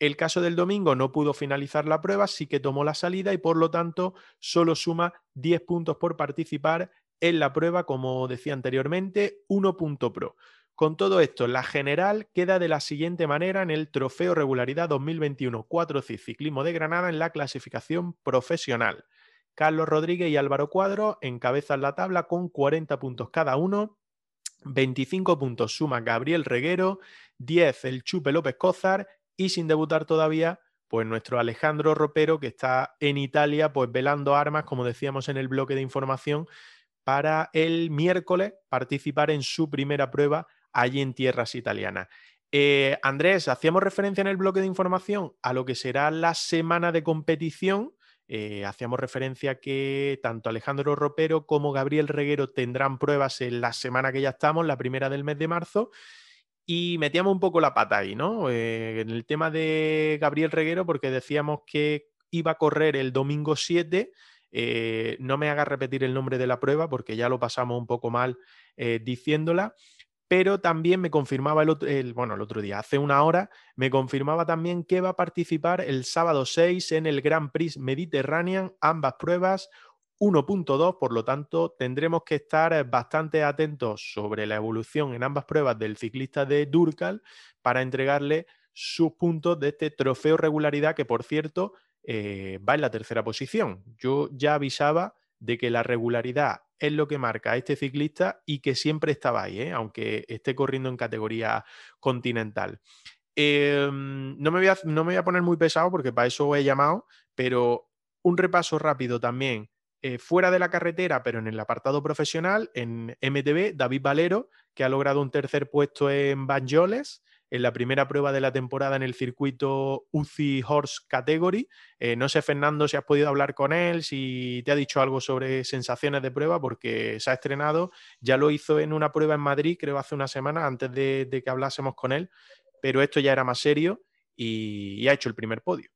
El caso del domingo no pudo finalizar la prueba, sí que tomó la salida y por lo tanto solo suma 10 puntos por participar en la prueba, como decía anteriormente, 1 punto pro. Con todo esto, la general queda de la siguiente manera en el Trofeo Regularidad 2021 4 C Ciclismo de Granada en la clasificación profesional. Carlos Rodríguez y Álvaro Cuadro encabezan la tabla con 40 puntos cada uno. 25 puntos suma Gabriel Reguero, 10 el Chupe López Cózar y sin debutar todavía, pues nuestro Alejandro Ropero que está en Italia, pues velando armas, como decíamos en el bloque de información, para el miércoles participar en su primera prueba allí en tierras italianas. Eh, Andrés, hacíamos referencia en el bloque de información a lo que será la semana de competición. Eh, hacíamos referencia que tanto Alejandro Ropero como Gabriel Reguero tendrán pruebas en la semana que ya estamos, la primera del mes de marzo. Y metíamos un poco la pata ahí, ¿no? Eh, en el tema de Gabriel Reguero, porque decíamos que iba a correr el domingo 7. no me haga repetir el nombre de la prueba porque ya lo pasamos un poco mal diciéndola pero también me confirmaba el otro, bueno, el otro día, hace una hora, me confirmaba también que va a participar el sábado 6 en el Grand Prix Mediterranean, ambas pruebas 1.2, por lo tanto tendremos que estar eh, bastante atentos sobre la evolución en ambas pruebas del ciclista de Durcal para entregarle sus puntos de este trofeo regularidad que, por cierto, eh, va en la tercera posición. Yo ya avisaba de que la regularidad es lo que marca a este ciclista y que siempre estaba ahí, ¿eh? aunque esté corriendo en categoría continental. Em, no, me voy a, no me voy a poner muy pesado porque para eso he llamado, pero un repaso rápido también. Eh, fuera de la carretera, pero en el apartado profesional, en MTB, David Valero, que ha logrado un tercer puesto en Banjoles, en la primera prueba de la temporada en el circuito UCI Horse Category. Eh, no sé, Fernando, si has podido hablar con él, si te ha dicho algo sobre sensaciones de prueba, porque se ha estrenado, ya lo hizo en una prueba en Madrid, creo hace una semana, antes de, que hablásemos con él, pero esto ya era más serio y, ha hecho el primer podio.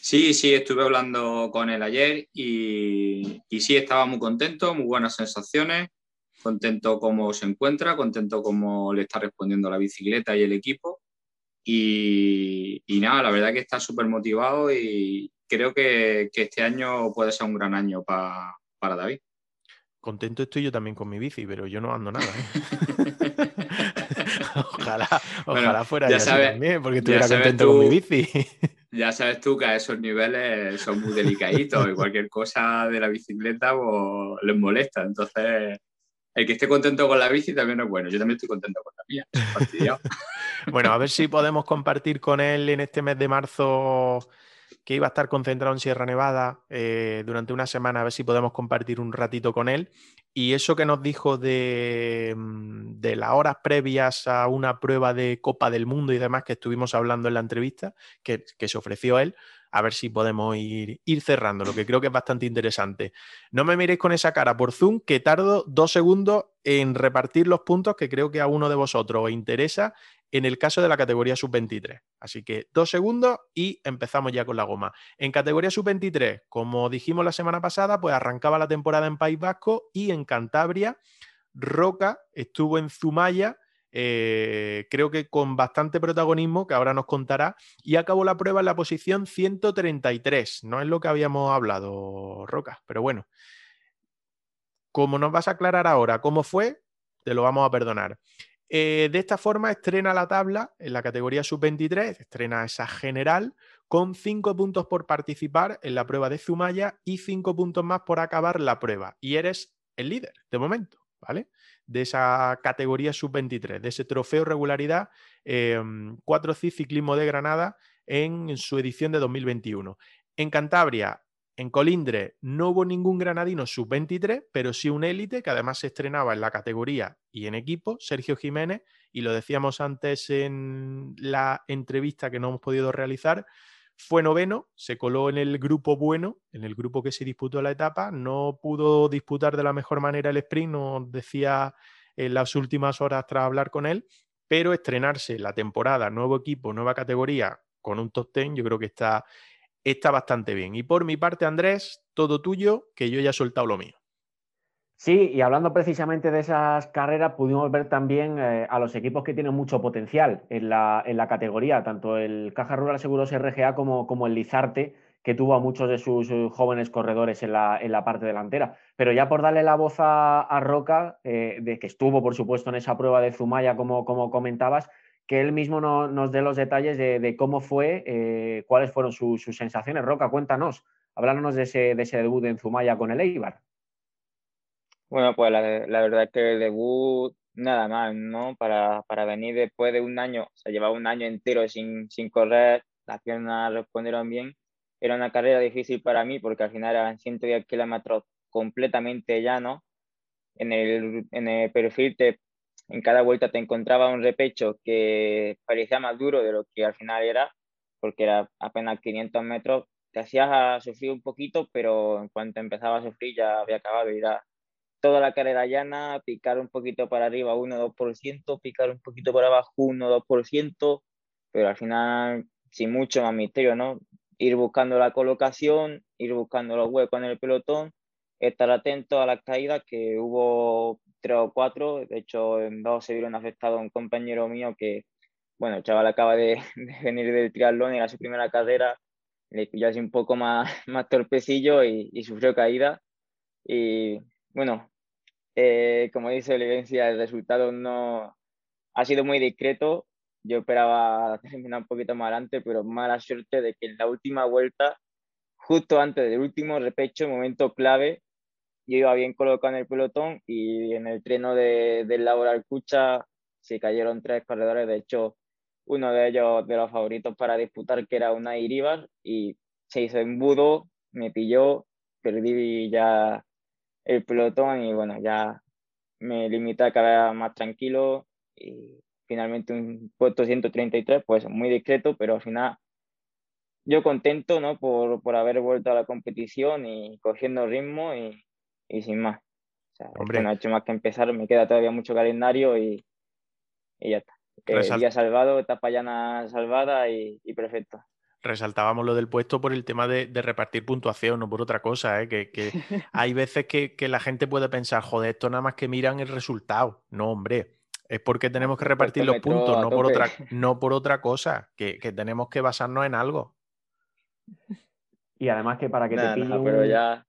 Sí, sí, estuve hablando con él ayer y, y sí, estaba muy contento, muy buenas sensaciones contento cómo se encuentra, contento cómo le está respondiendo la bicicleta y el equipo. Y, nada, la verdad que está súper motivado y creo que, este año puede ser un gran año para David. Contento estoy yo también con mi bici, pero yo no ando nada. ¿eh? ojalá, ojalá fuera ya sabes- también, porque estuviera contento tú- con mi bici. Ya sabes tú que a esos niveles son muy delicaditos y cualquier cosa de la bicicleta pues, les molesta. Entonces, el que esté contento con la bici también es bueno. Yo también estoy contento con la mía. Bueno, a ver si podemos compartir con él en este mes de marzo que iba a estar concentrado en Sierra Nevada eh, durante una semana, a ver si podemos compartir un ratito con él. Y eso que nos dijo de, mm, de las horas previas a una prueba de Copa del Mundo y demás que estuvimos hablando en la entrevista, que, que se ofreció él, a ver si podemos ir, cerrando, lo que creo que es bastante interesante. No me miréis con esa cara por Zoom, que tardo dos segundos en repartir los puntos que creo que a uno de vosotros os interesa en el caso de la categoría sub-23. Así que dos segundos y empezamos ya con la goma. En categoría sub-23, como dijimos la semana pasada, pues arrancaba la temporada en País Vasco y en Cantabria. Roca estuvo en Zumaya, eh, creo que con bastante protagonismo, que ahora nos contará, y acabó la prueba en la posición 133. No es lo que habíamos hablado, Roca, pero bueno. Como nos vas a aclarar ahora cómo fue, te lo vamos a perdonar. Eh, de esta forma estrena la tabla en la categoría sub-23, estrena esa general, con 5 puntos por participar en la prueba de Zumaya y 5 puntos más por acabar la prueba. Y eres el líder de momento, ¿vale? De esa categoría sub-23, de ese trofeo regularidad eh, 4C Ciclismo de Granada en su edición de 2021. En Cantabria, en Colindre no hubo ningún granadino sub-23, pero sí un élite que además se estrenaba en la categoría y en equipo, Sergio Jiménez, y lo decíamos antes en la entrevista que no hemos podido realizar, fue noveno, se coló en el grupo bueno, en el grupo que se disputó la etapa, no pudo disputar de la mejor manera el sprint, nos decía en las últimas horas tras hablar con él, pero estrenarse la temporada, nuevo equipo, nueva categoría, con un top 10, yo creo que está está bastante bien. Y por mi parte, Andrés, todo tuyo, que yo ya he soltado lo mío. Sí, y hablando precisamente de esas carreras, pudimos ver también eh, a los equipos que tienen mucho potencial en la, en la categoría, tanto el Caja Rural Seguros RGA como, como el Lizarte, que tuvo a muchos de sus eh, jóvenes corredores en la, en la parte delantera. Pero ya por darle la voz a, a Roca, eh, de que estuvo, por supuesto, en esa prueba de Zumaya, como, como comentabas, que él mismo no, nos dé los detalles de, de cómo fue, cuáles fueron su, sus sensaciones. Roca, cuéntanos, háblanos de ese, de ese debut en Zumaya con el Eibar. Bueno, pues la, la verdad es que el debut, nada más, ¿no? Para, para venir después de un año, o sea, llevaba un año entero sin, sin correr, las piernas respondieron bien. Era una carrera difícil para mí porque al final eran 110 kilómetros completamente llanos. En el, en el perfil te, en cada vuelta te encontraba un repecho que parecía más duro de lo que al final era, porque era apenas 500 metros. Te hacías sufrir un poquito, pero en cuanto empezaba a sufrir ya había acabado y era toda la carrera llana, picar un poquito para arriba 1-2%, picar un poquito para abajo 1-2%, pero al final sin mucho más misterio, ¿no? Ir buscando la colocación, ir buscando los huecos en el pelotón, estar atento a las caídas, que hubo tres o cuatro, de hecho en dos se vieron afectados un compañero mío que, bueno, el chaval acaba de, de venir del triatlón era su primera carrera, le pilló así un poco más, más torpecillo y, y sufrió caída. Y bueno, eh, como dice Olivencia, el resultado no ha sido muy discreto. Yo esperaba terminar un poquito más adelante, pero mala suerte de que en la última vuelta, justo antes del último repecho, momento clave, yo iba bien colocado en el pelotón y en el treno de, del Laboral Cucha se cayeron tres corredores. De hecho, uno de ellos de los favoritos para disputar, que era una Iribar, y se hizo embudo, me pilló, perdí ya el pelotón y bueno, ya me limité a quedar más tranquilo y finalmente un puesto 133, pues muy discreto, pero al final yo contento, ¿no? Por, por haber vuelto a la competición y cogiendo ritmo y, y sin más. O sea, Hombre. no he hecho más que empezar, me queda todavía mucho calendario y, y ya está. Eh, Resal- día salvado, etapa llana salvada y, y perfecto. Resaltábamos lo del puesto por el tema de, de repartir puntuación, no por otra cosa, ¿eh? que, que hay veces que, que la gente puede pensar, joder, esto nada más que miran el resultado. No, hombre, es porque tenemos que repartir los puntos, no por, otra, no por otra cosa, que, que tenemos que basarnos en algo. Y además que para que Nada, te pille nada, un... pero ya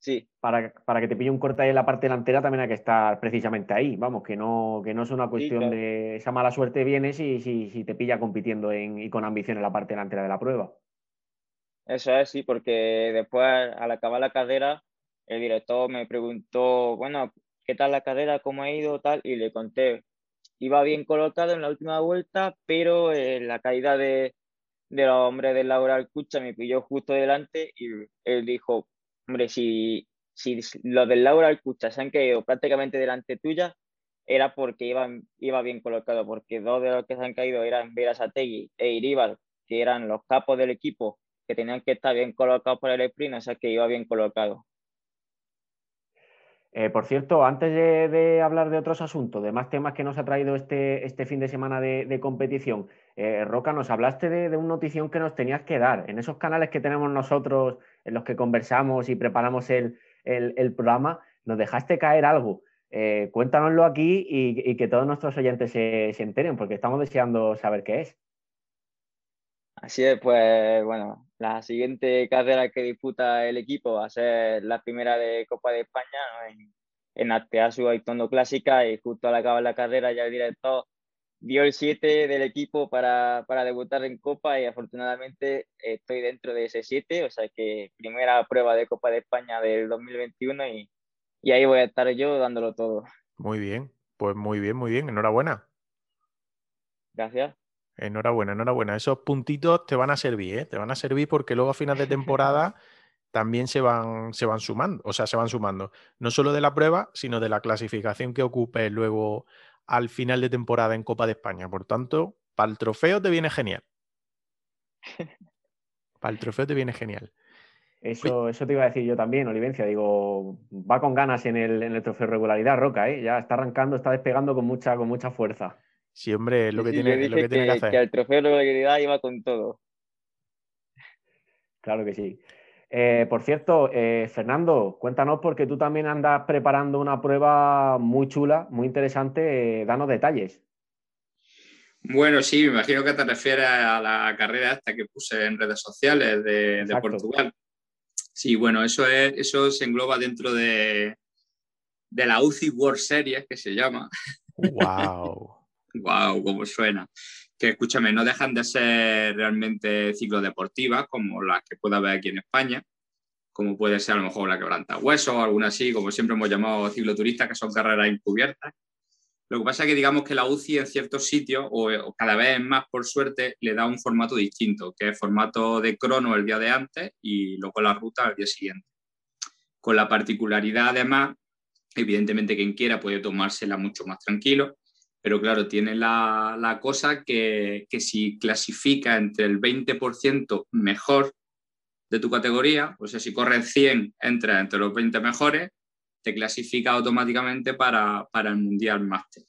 Sí. Para, para, que te pille un corte ahí en la parte delantera también hay que estar precisamente ahí. Vamos, que no, que no es una cuestión de esa mala suerte viene si, si, si te pilla compitiendo en, y con ambición en la parte delantera de la prueba. Eso es, sí, porque después al acabar la carrera, el director me preguntó, bueno, ¿qué tal la carrera? ¿Cómo ha ido? Tal, y le conté, iba bien colocado en la última vuelta, pero eh, la caída de, de los hombres del Laura Alcucha me pilló justo delante y él dijo, hombre, si, si los del Laura Alcucha se han caído prácticamente delante tuya, era porque iban, iba bien colocado, porque dos de los que se han caído eran Verasategui e Iribar, que eran los capos del equipo que tenían que estar bien colocados para el sprint, o sea que iba bien colocado. Eh, por cierto, antes de, hablar de otros asuntos, de más temas que nos ha traído este, este fin de semana de, competición, eh, Roca, nos hablaste de, una notición que nos tenías que dar. En esos canales que tenemos nosotros, en los que conversamos y preparamos el, programa, nos dejaste caer algo. Eh, cuéntanoslo aquí y, que todos nuestros oyentes se, se enteren, porque estamos deseando saber qué es. Así es, pues bueno, la siguiente carrera que disputa el equipo va a ser la primera de Copa de España en, en Arteasu Aitondo Clásica y justo al acabar la carrera ya el director dio el 7 del equipo para, para, debutar en Copa y afortunadamente estoy dentro de ese 7, o sea que primera prueba de Copa de España del 2021 y, y ahí voy a estar yo dándolo todo. Muy bien, pues muy bien, muy bien, enhorabuena. Gracias. Enhorabuena, enhorabuena. Esos puntitos te van a servir, ¿eh? Te van a servir porque luego a final de temporada también se van, se van sumando, o sea, se van sumando. No solo de la prueba, sino de la clasificación que ocupe luego al final de temporada en Copa de España. Por tanto, para el trofeo te viene genial. Para el trofeo te viene genial. Eso, eso te iba a decir yo también, Olivencia. Digo, va con ganas en el, en el trofeo regularidad, Roca, ¿eh? Ya está arrancando, está despegando con mucha, con mucha fuerza. Sí, hombre, lo que, tiene, lo que, tiene que hacer. Que el trofeo de regularidad iba con todo. Claro que sí. Eh, por cierto, eh, Fernando, cuéntanos porque tú también andas preparando una prueba muy chula, muy interesante. danos detalles. Bueno, sí, me imagino que te refieres a la carrera esta que puse en redes sociales de, de Portugal. Sí, bueno, eso, es, eso se engloba dentro de, de la UCI World Series, que se llama. ¡Wow! wow, cómo suena. Que escúchame, no dejan de ser realmente ciclodeportivas como las que pueda haber aquí en España, como puede ser a lo mejor la quebranta hueso o alguna así, como siempre hemos llamado cicloturistas, que son carreras encubiertas. Lo que pasa es que digamos que la UCI en ciertos sitios, o, o, cada vez más por suerte, le da un formato distinto, que es formato de crono el día de antes y luego la ruta al día siguiente. Con la particularidad además, evidentemente quien quiera puede tomársela mucho más tranquilo, pero claro, tiene la, cosa que, si clasifica entre el 20% mejor de tu categoría, o sea, si corres 100, entra entre los 20 mejores, te clasifica automáticamente para, el Mundial Máster.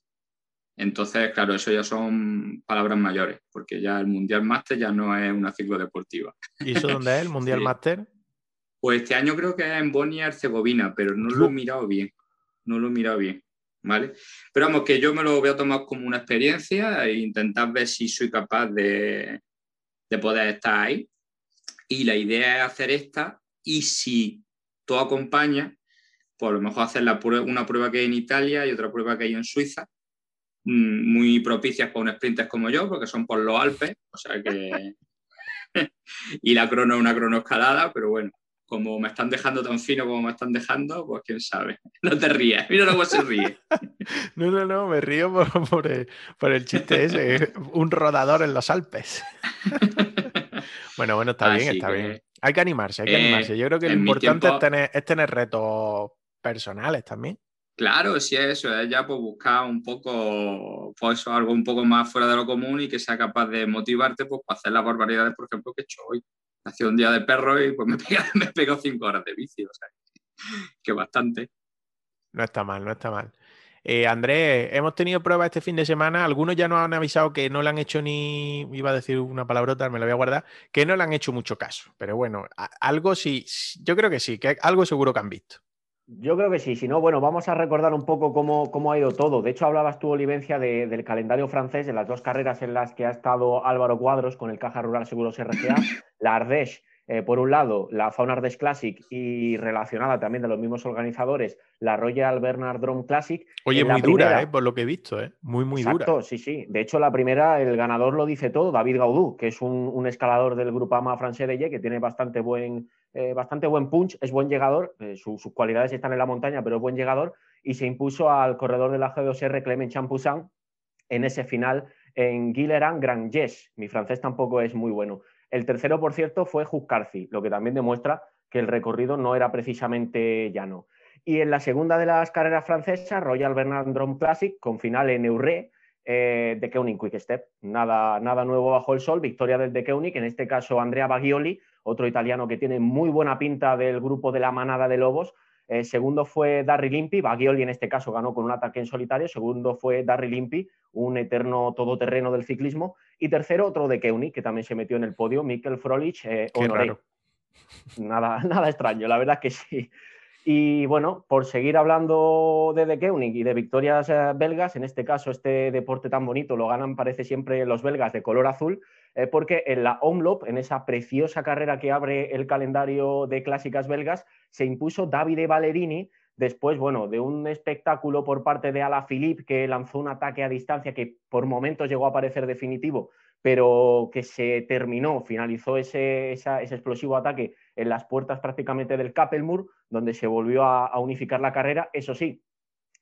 Entonces, claro, eso ya son palabras mayores, porque ya el Mundial Máster ya no es una ciclo deportiva. ¿Y eso dónde es el Mundial Máster? Pues este año creo que es en Bosnia y Herzegovina, pero no lo he mirado bien. No lo he mirado bien. ¿Vale? Pero vamos, que yo me lo voy a tomar como una experiencia e intentar ver si soy capaz de, poder estar ahí. Y la idea es hacer esta y si todo acompaña, pues a lo mejor hacer la una prueba que hay en Italia y otra prueba que hay en Suiza, mm, muy propicias para un sprinter como yo, porque son por los Alpes, o sea que... y la crono es una cronoescalada, pero bueno, como me están dejando tan fino como me están dejando, pues quién sabe. No te rías, mira cómo se ríe. No, no, no, me río por, el, chiste ese, un rodador en los Alpes. Bueno, bueno, está bien, está bien. Hay que animarse, hay que animarse. Yo creo que lo importante es, tener, retos personales también. Claro, sí, eso es ya pues buscar un poco, pues algo un poco más fuera de lo común y que sea capaz de motivarte pues, para hacer las barbaridades, por ejemplo, que he hecho hoy hacía un día de perro y pues me pegó, cinco horas de bici, o sea, que bastante. No está mal, no está mal. Eh, Andrés, hemos tenido pruebas este fin de semana. Algunos ya nos han avisado que no le han hecho ni, iba a decir una palabrota, me la voy a guardar, que no le han hecho mucho caso. Pero bueno, algo sí, yo creo que sí, que algo seguro que han visto. Yo creo que sí, si no, bueno, vamos a recordar un poco cómo, ha ido todo. De hecho, hablabas tú, Olivencia, del calendario francés, de las dos carreras en las que ha estado Álvaro Cuadros con el Caja Rural Seguros RGA, la Ardèche eh, por un lado, la Fauna Ardes Classic y relacionada también de los mismos organizadores, la Royal Bernard Drum Classic. Oye, muy dura, ¿eh? por lo que he visto, ¿eh? muy, muy exacto, sí, sí. De hecho, la primera, el ganador lo dice todo, David Gaudú, que es un, escalador del grupo AMA Francés de Ye, que tiene bastante buen, eh, bastante buen punch, es buen llegador, sus cualidades están en la montaña, pero es buen llegador, y se impuso al corredor de la G2R, Clement Champoussin, en ese final en Guilleran Grand Yes. Mi francés tampoco es muy bueno. El tercero, por cierto, fue Juscarci, lo que también demuestra que el recorrido no era precisamente llano. Y en la segunda de las carreras francesas, Royal Bernard Drone Classic, con final en Euré, eh, de Keunig Quick Step. Nada, nada nuevo bajo el sol, victoria del de Keunig, en este caso Andrea Baghioli, otro italiano que tiene muy buena pinta del grupo de la manada de lobos, eh, segundo fue Darry Limpi, Baghioli en este caso ganó con un ataque en solitario. Segundo fue Darry Limpi, un eterno todoterreno del ciclismo. Y tercero, otro de Keuni, que también se metió en el podio, Mikkel Frolich, eh, Nada, nada extraño, la verdad que sí. Y bueno, por seguir hablando de De Keunig y de victorias eh, belgas, en este caso este deporte tan bonito lo ganan parece siempre los belgas de color azul, eh, porque en la Omloop, en esa preciosa carrera que abre el calendario de clásicas belgas, se impuso Davide Ballerini después, bueno, de un espectáculo por parte de Alaphilippe que lanzó un ataque a distancia que por momentos llegó a parecer definitivo, pero que se terminó, finalizó ese, explosivo ataque en las puertas prácticamente del Kappelmur, donde se volvió a, unificar la carrera. Eso sí,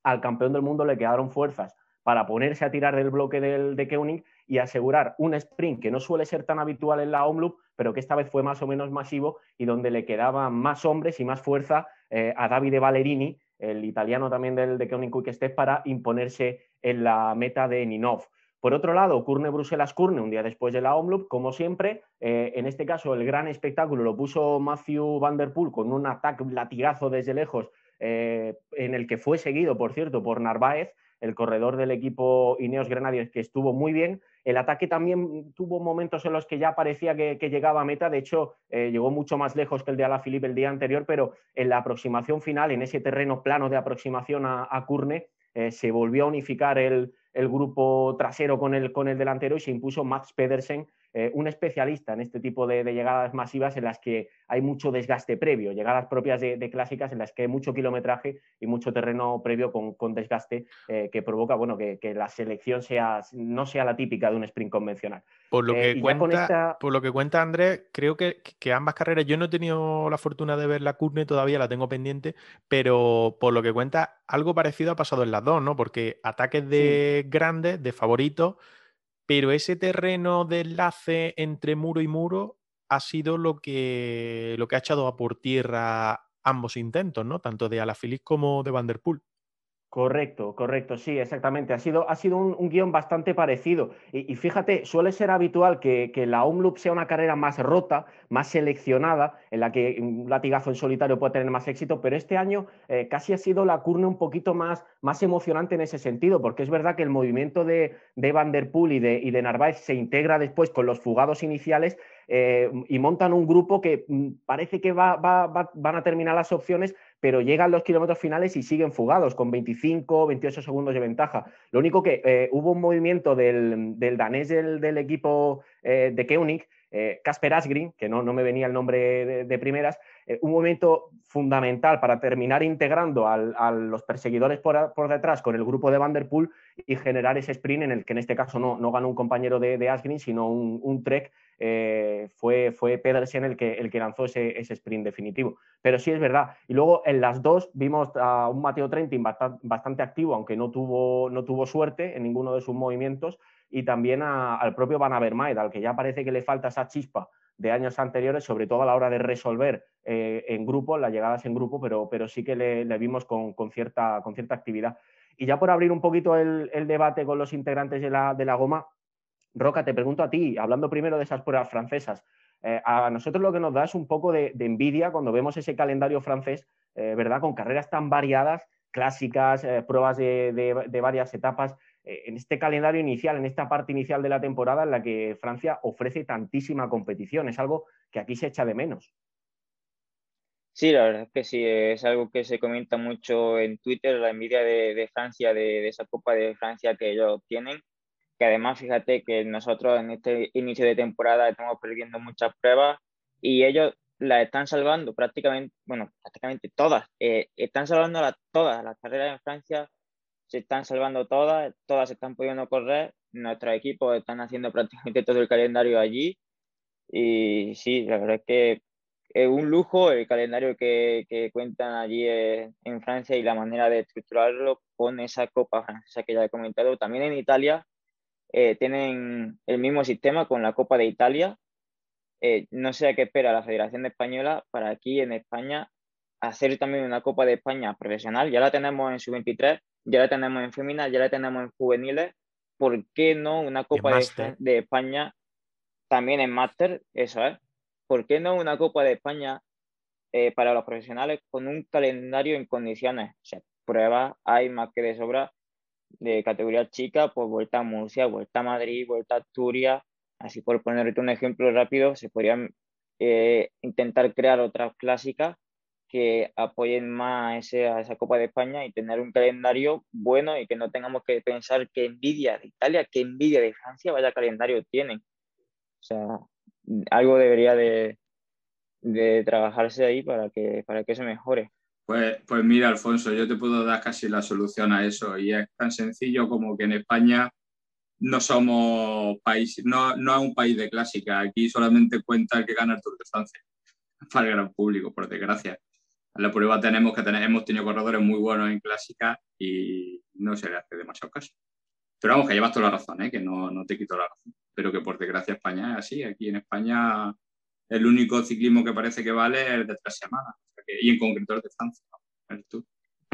al campeón del mundo le quedaron fuerzas para ponerse a tirar del bloque del, de Koenig y asegurar un sprint que no suele ser tan habitual en la Omloop, pero que esta vez fue más o menos masivo y donde le quedaban más hombres y más fuerza eh, a Davide Ballerini, el italiano también del de Koenig Quick Step, para imponerse en la meta de Ninov. Por otro lado, Curne Bruselas Curne, un día después de la Omloop, como siempre, eh, en este caso el gran espectáculo lo puso Matthew Van Der Poel con un ataque latigazo desde lejos, eh, en el que fue seguido, por cierto, por Narváez, el corredor del equipo Ineos Grenadiers, que estuvo muy bien. El ataque también tuvo momentos en los que ya parecía que, llegaba a meta, de hecho, eh, llegó mucho más lejos que el de Alaphilippe el día anterior, pero en la aproximación final, en ese terreno plano de aproximación a, a Curne, eh, se volvió a unificar el, el grupo trasero con el, con el delantero y se impuso Max Pedersen, eh, un especialista en este tipo de, llegadas masivas en las que hay mucho desgaste previo, llegadas propias de, clásicas en las que hay mucho kilometraje y mucho terreno previo con, desgaste eh, que provoca bueno, que, la selección sea, no sea la típica de un sprint convencional. Por lo que, eh, cuenta, por lo que cuenta Andrés, creo que, ambas carreras, yo no he tenido la fortuna de ver la Curne, todavía la tengo pendiente, pero por lo que cuenta, algo parecido ha pasado en las dos, ¿no? Porque ataques de grandes, de favoritos, pero ese terreno de enlace entre muro y muro ha sido lo que, lo que ha echado a por tierra ambos intentos, ¿no? Tanto de Alaphilippe como de Vanderpool. Correcto, correcto, sí, exactamente. Ha sido, ha sido un, guion bastante parecido. Y, fíjate, suele ser habitual que, la Omloop sea una carrera más rota, más seleccionada, en la que un latigazo en solitario puede tener más éxito, pero este año eh, casi ha sido la curna un poquito más, más emocionante en ese sentido, porque es verdad que el movimiento de, de Van Der Poel y de, y de Narváez se integra después con los fugados iniciales eh, y montan un grupo que mm, parece que va, van a terminar las opciones, pero llegan los kilómetros finales y siguen fugados con 25, 28 segundos de ventaja. Lo único que eh, hubo un movimiento del, danés del, equipo eh, de Koenig, Casper Asgreen, que no, no, me venía el nombre de, primeras, un movimiento fundamental para terminar integrando a los perseguidores por, detrás con el grupo de Vanderpool y generar ese sprint en el que en este caso no, no ganó un compañero de, de Asgreen, sino un, un trek eh, fue, fue Pedersen el que, el que lanzó ese, sprint definitivo. Pero sí es verdad. Y luego en las dos vimos a un Mateo Trentin bastante, activo, aunque no tuvo, no tuvo suerte en ninguno de sus movimientos, y también al propio Van Avermaet, al que ya parece que le falta esa chispa de años anteriores, sobre todo a la hora de resolver eh, en grupo, las llegadas en grupo, pero, pero sí que le, vimos con, cierta, con cierta actividad. Y ya por abrir un poquito el, debate con los integrantes de la, de la goma, Roca, te pregunto a ti, hablando primero de esas pruebas francesas, eh, a nosotros lo que nos da es un poco de, envidia cuando vemos ese calendario francés, eh, ¿verdad? Con carreras tan variadas, clásicas, pruebas de, varias etapas, en este calendario inicial, en esta parte inicial de la temporada en la que Francia ofrece tantísima competición. Es algo que aquí se echa de menos. Sí, la verdad es que sí, es algo que se comenta mucho en Twitter, la envidia de, Francia, de, esa Copa de Francia que ellos tienen que además fíjate que nosotros en este inicio de temporada estamos perdiendo muchas pruebas y ellos la están salvando prácticamente, bueno, prácticamente todas, eh, están salvando todas las carreras en Francia, se están salvando todas, todas están pudiendo correr, nuestros equipos están haciendo prácticamente todo el calendario allí y sí, la verdad es que es un lujo el calendario que, que cuentan allí en Francia y la manera de estructurarlo con esa Copa Francesa que ya he comentado. También en Italia eh, tienen el mismo sistema con la Copa de Italia. Eh, no sé a qué espera la Federación Española para aquí en España hacer también una Copa de España profesional. Ya la tenemos en sub-23, ya la tenemos en femina, ya la tenemos en juveniles. ¿Por qué no una Copa de, de, España también en máster? Eso es. ¿Por qué no una Copa de España eh, para los profesionales con un calendario en condiciones? O sea, pruebas hay más que de sobra de categoría chica, pues vuelta a Murcia, vuelta a Madrid, vuelta a Asturias. Así por ponerte un ejemplo rápido, se podrían eh, intentar crear otras clásicas que apoyen más a esa Copa de España y tener un calendario bueno y que no tengamos que pensar que envidia de Italia, que envidia de Francia, vaya calendario tienen. O sea, algo debería de, de trabajarse ahí para que, para que eso mejore. Pues, pues mira, Alfonso, yo te puedo dar casi la solución a eso y es tan sencillo como que en España no somos país, no, no es un país de clásica, aquí solamente cuenta que gana el Tour de Francia para el gran público, por desgracia. En la prueba tenemos que tener, hemos tenido corredores muy buenos en clásica y no se le hace demasiado caso. Pero vamos, que llevas toda la razón, ¿eh? que no, no te quito la razón pero que por desgracia España es así. Aquí en España el único ciclismo que parece que vale es el de tres semanas, y en concreto el de Francia.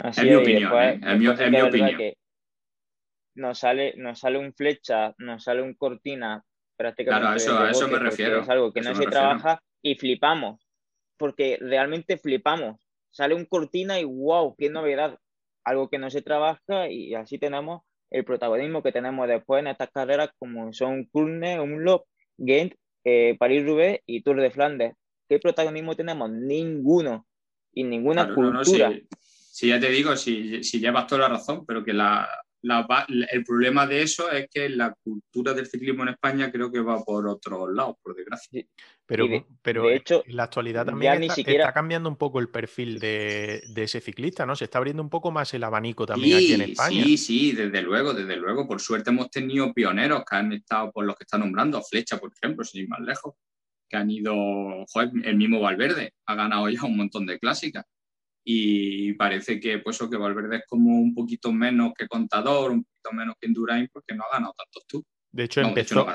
es, mi opinión, ¿eh? es, mi, es mi opinión. Nos sale, nos sale un flecha, nos sale un cortina prácticamente. Claro, a eso, a eso me refiero. Es algo que no se trabaja y flipamos, porque realmente flipamos. Sale un cortina y wow, qué novedad. Algo que no se trabaja y así tenemos el protagonismo que tenemos después en estas carreras como son Kurne, Umlop, Ghent, eh, París-Roubaix y Tour de Flandes. ¿Qué protagonismo tenemos? Ninguno. Y ninguna cultura. si, ya te digo, si, si llevas toda la razón, pero que la, el problema de eso es que la cultura del ciclismo en España creo que va por otros lados, por desgracia. Pero, pero de hecho, en la actualidad también está, cambiando un poco el perfil de, ese ciclista, ¿no? Se está abriendo un poco más el abanico también aquí en España. Sí, sí, desde luego, desde luego. Por suerte hemos tenido pioneros que han estado por los que están nombrando, Flecha, por ejemplo, sin ir más lejos, que han ido, joder, el mismo Valverde ha ganado ya un montón de clásicas y parece que pues que Valverde es como un poquito menos que contador, un poquito menos que Endurain porque no ha ganado tantos tú. De hecho, empezó,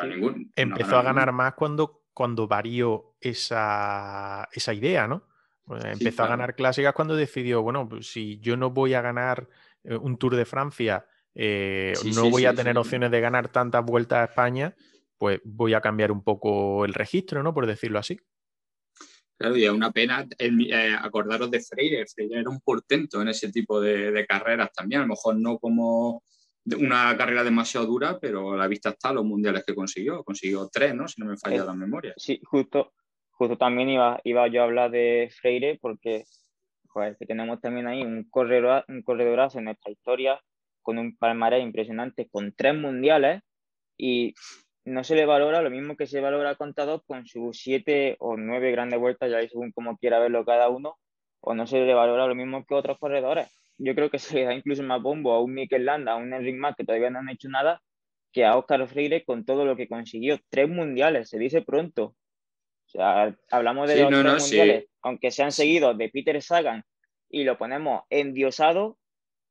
empezó a ganar más cuando, cuando varió esa, esa idea, ¿no? Pues, empezó a ganar clásicas cuando decidió, bueno, pues si yo no voy a ganar eh, un Tour de Francia, eh, no voy a tener opciones de ganar tantas vueltas a España, pues voy a cambiar un poco el registro, ¿no? Por decirlo así. Claro, y es una pena eh, acordaros de Freire. Freire era un portento en ese tipo de, carreras también. A lo mejor no como una carrera demasiado dura, pero a la vista está los mundiales que consiguió. Consiguió tres, ¿no? Si no me falla la memoria. Sí, justo, justo también iba, iba yo a hablar de Freire porque joder, que tenemos también ahí un, corredor, un corredorazo en nuestra historia con un palmarés impresionante, con tres mundiales y no se le valora lo mismo que se valora a Contador con sus siete o nueve grandes vueltas, ya según como quiera verlo cada uno, o no se le valora lo mismo que otros corredores. Yo creo que se le da incluso más bombo a un Mikel Landa, a un Enric Mas, que todavía no han hecho nada, que a Oscar Freire con todo lo que consiguió. Tres mundiales, se dice pronto. O sea, hablamos de los tres mundiales, aunque sean seguidos de Peter Sagan y lo ponemos endiosado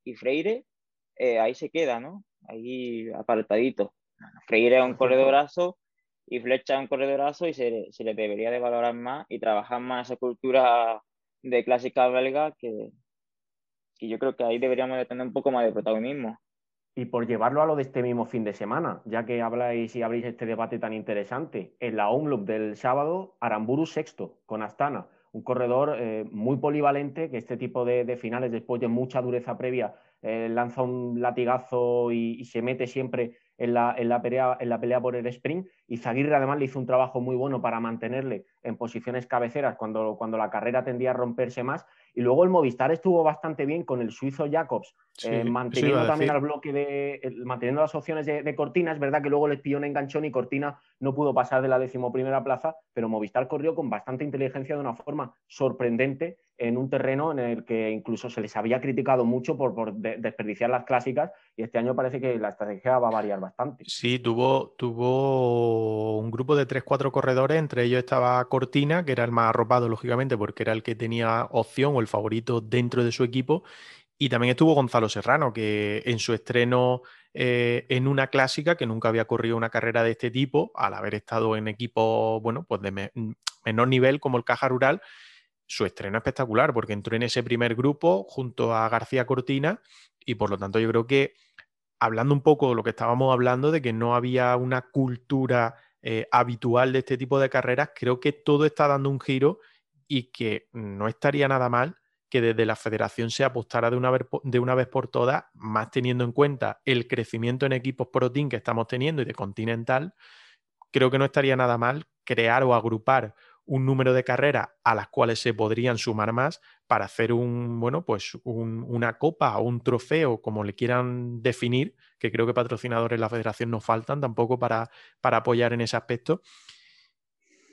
y Freire, eh, ahí se queda, ¿no? Ahí apartadito. Freire es un corredorazo y Flecha es un corredorazo y se, se le debería de valorar más y trabajar más esa cultura de clásica belga que, que yo creo que ahí deberíamos de tener un poco más de protagonismo. Y por llevarlo a lo de este mismo fin de semana, ya que habláis y abrís este debate tan interesante, en la Omloop del sábado, Aramburu sexto con Astana, un corredor eh, muy polivalente que este tipo de, finales, después de mucha dureza previa, eh, lanza un latigazo y, se mete siempre en la, en la, pelea, en la pelea por el sprint. Y Zaguirre además le hizo un trabajo muy bueno para mantenerle en posiciones cabeceras cuando, cuando la carrera tendía a romperse más. Y luego el Movistar estuvo bastante bien con el suizo Jacobs, eh, manteniendo también al bloque de, manteniendo las opciones de, Cortina. Es verdad que luego les pilló un enganchón y Cortina no pudo pasar de la decimoprimera plaza, pero Movistar corrió con bastante inteligencia de una forma sorprendente en un terreno en el que incluso se les había criticado mucho por, desperdiciar las clásicas y este año parece que la estrategia va a variar bastante. Sí, tuvo, tuvo un grupo de 3-4 corredores, entre ellos estaba Cortina, que era el más arropado, lógicamente, porque era el que tenía opción o el favorito dentro de su equipo. Y también estuvo Gonzalo Serrano, que en su estreno eh, en una clásica, que nunca había corrido una carrera de este tipo, al haber estado en equipos, bueno, pues de menor nivel como el Caja Rural, su estreno espectacular, porque entró en ese primer grupo junto a García Cortina y por lo tanto yo creo que hablando un poco de lo que estábamos hablando, de que no había una cultura eh, habitual de este tipo de carreras, creo que todo está dando un giro y que no estaría nada mal que desde la federación se apostara de una, vez, de una vez por todas, más teniendo en cuenta el crecimiento en equipos Pro Team que estamos teniendo y de Continental, creo que no estaría nada mal crear o agrupar un número de carreras a las cuales se podrían sumar más para hacer un, bueno, pues una copa o un trofeo, como le quieran definir, que creo que patrocinadores de la federación no faltan tampoco para, para apoyar en ese aspecto,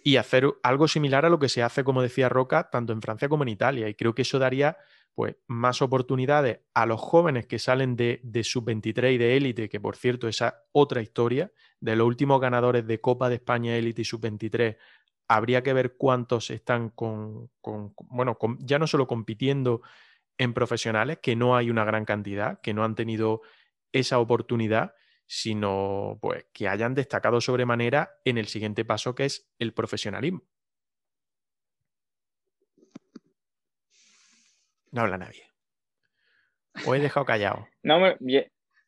y hacer algo similar a lo que se hace, como decía Roca, tanto en Francia como en Italia. Y creo que eso daría pues, más oportunidades a los jóvenes que salen de, de sub-23 y de élite, que por cierto, esa otra historia, de los últimos ganadores de Copa de España élite y sub-23 habría que ver cuántos están con, bueno, ya no solo compitiendo en profesionales, que no hay una gran cantidad, que no han tenido esa oportunidad, sino pues que hayan destacado sobremanera en el siguiente paso que es el profesionalismo. No habla nadie. O he dejado callado. No, yo,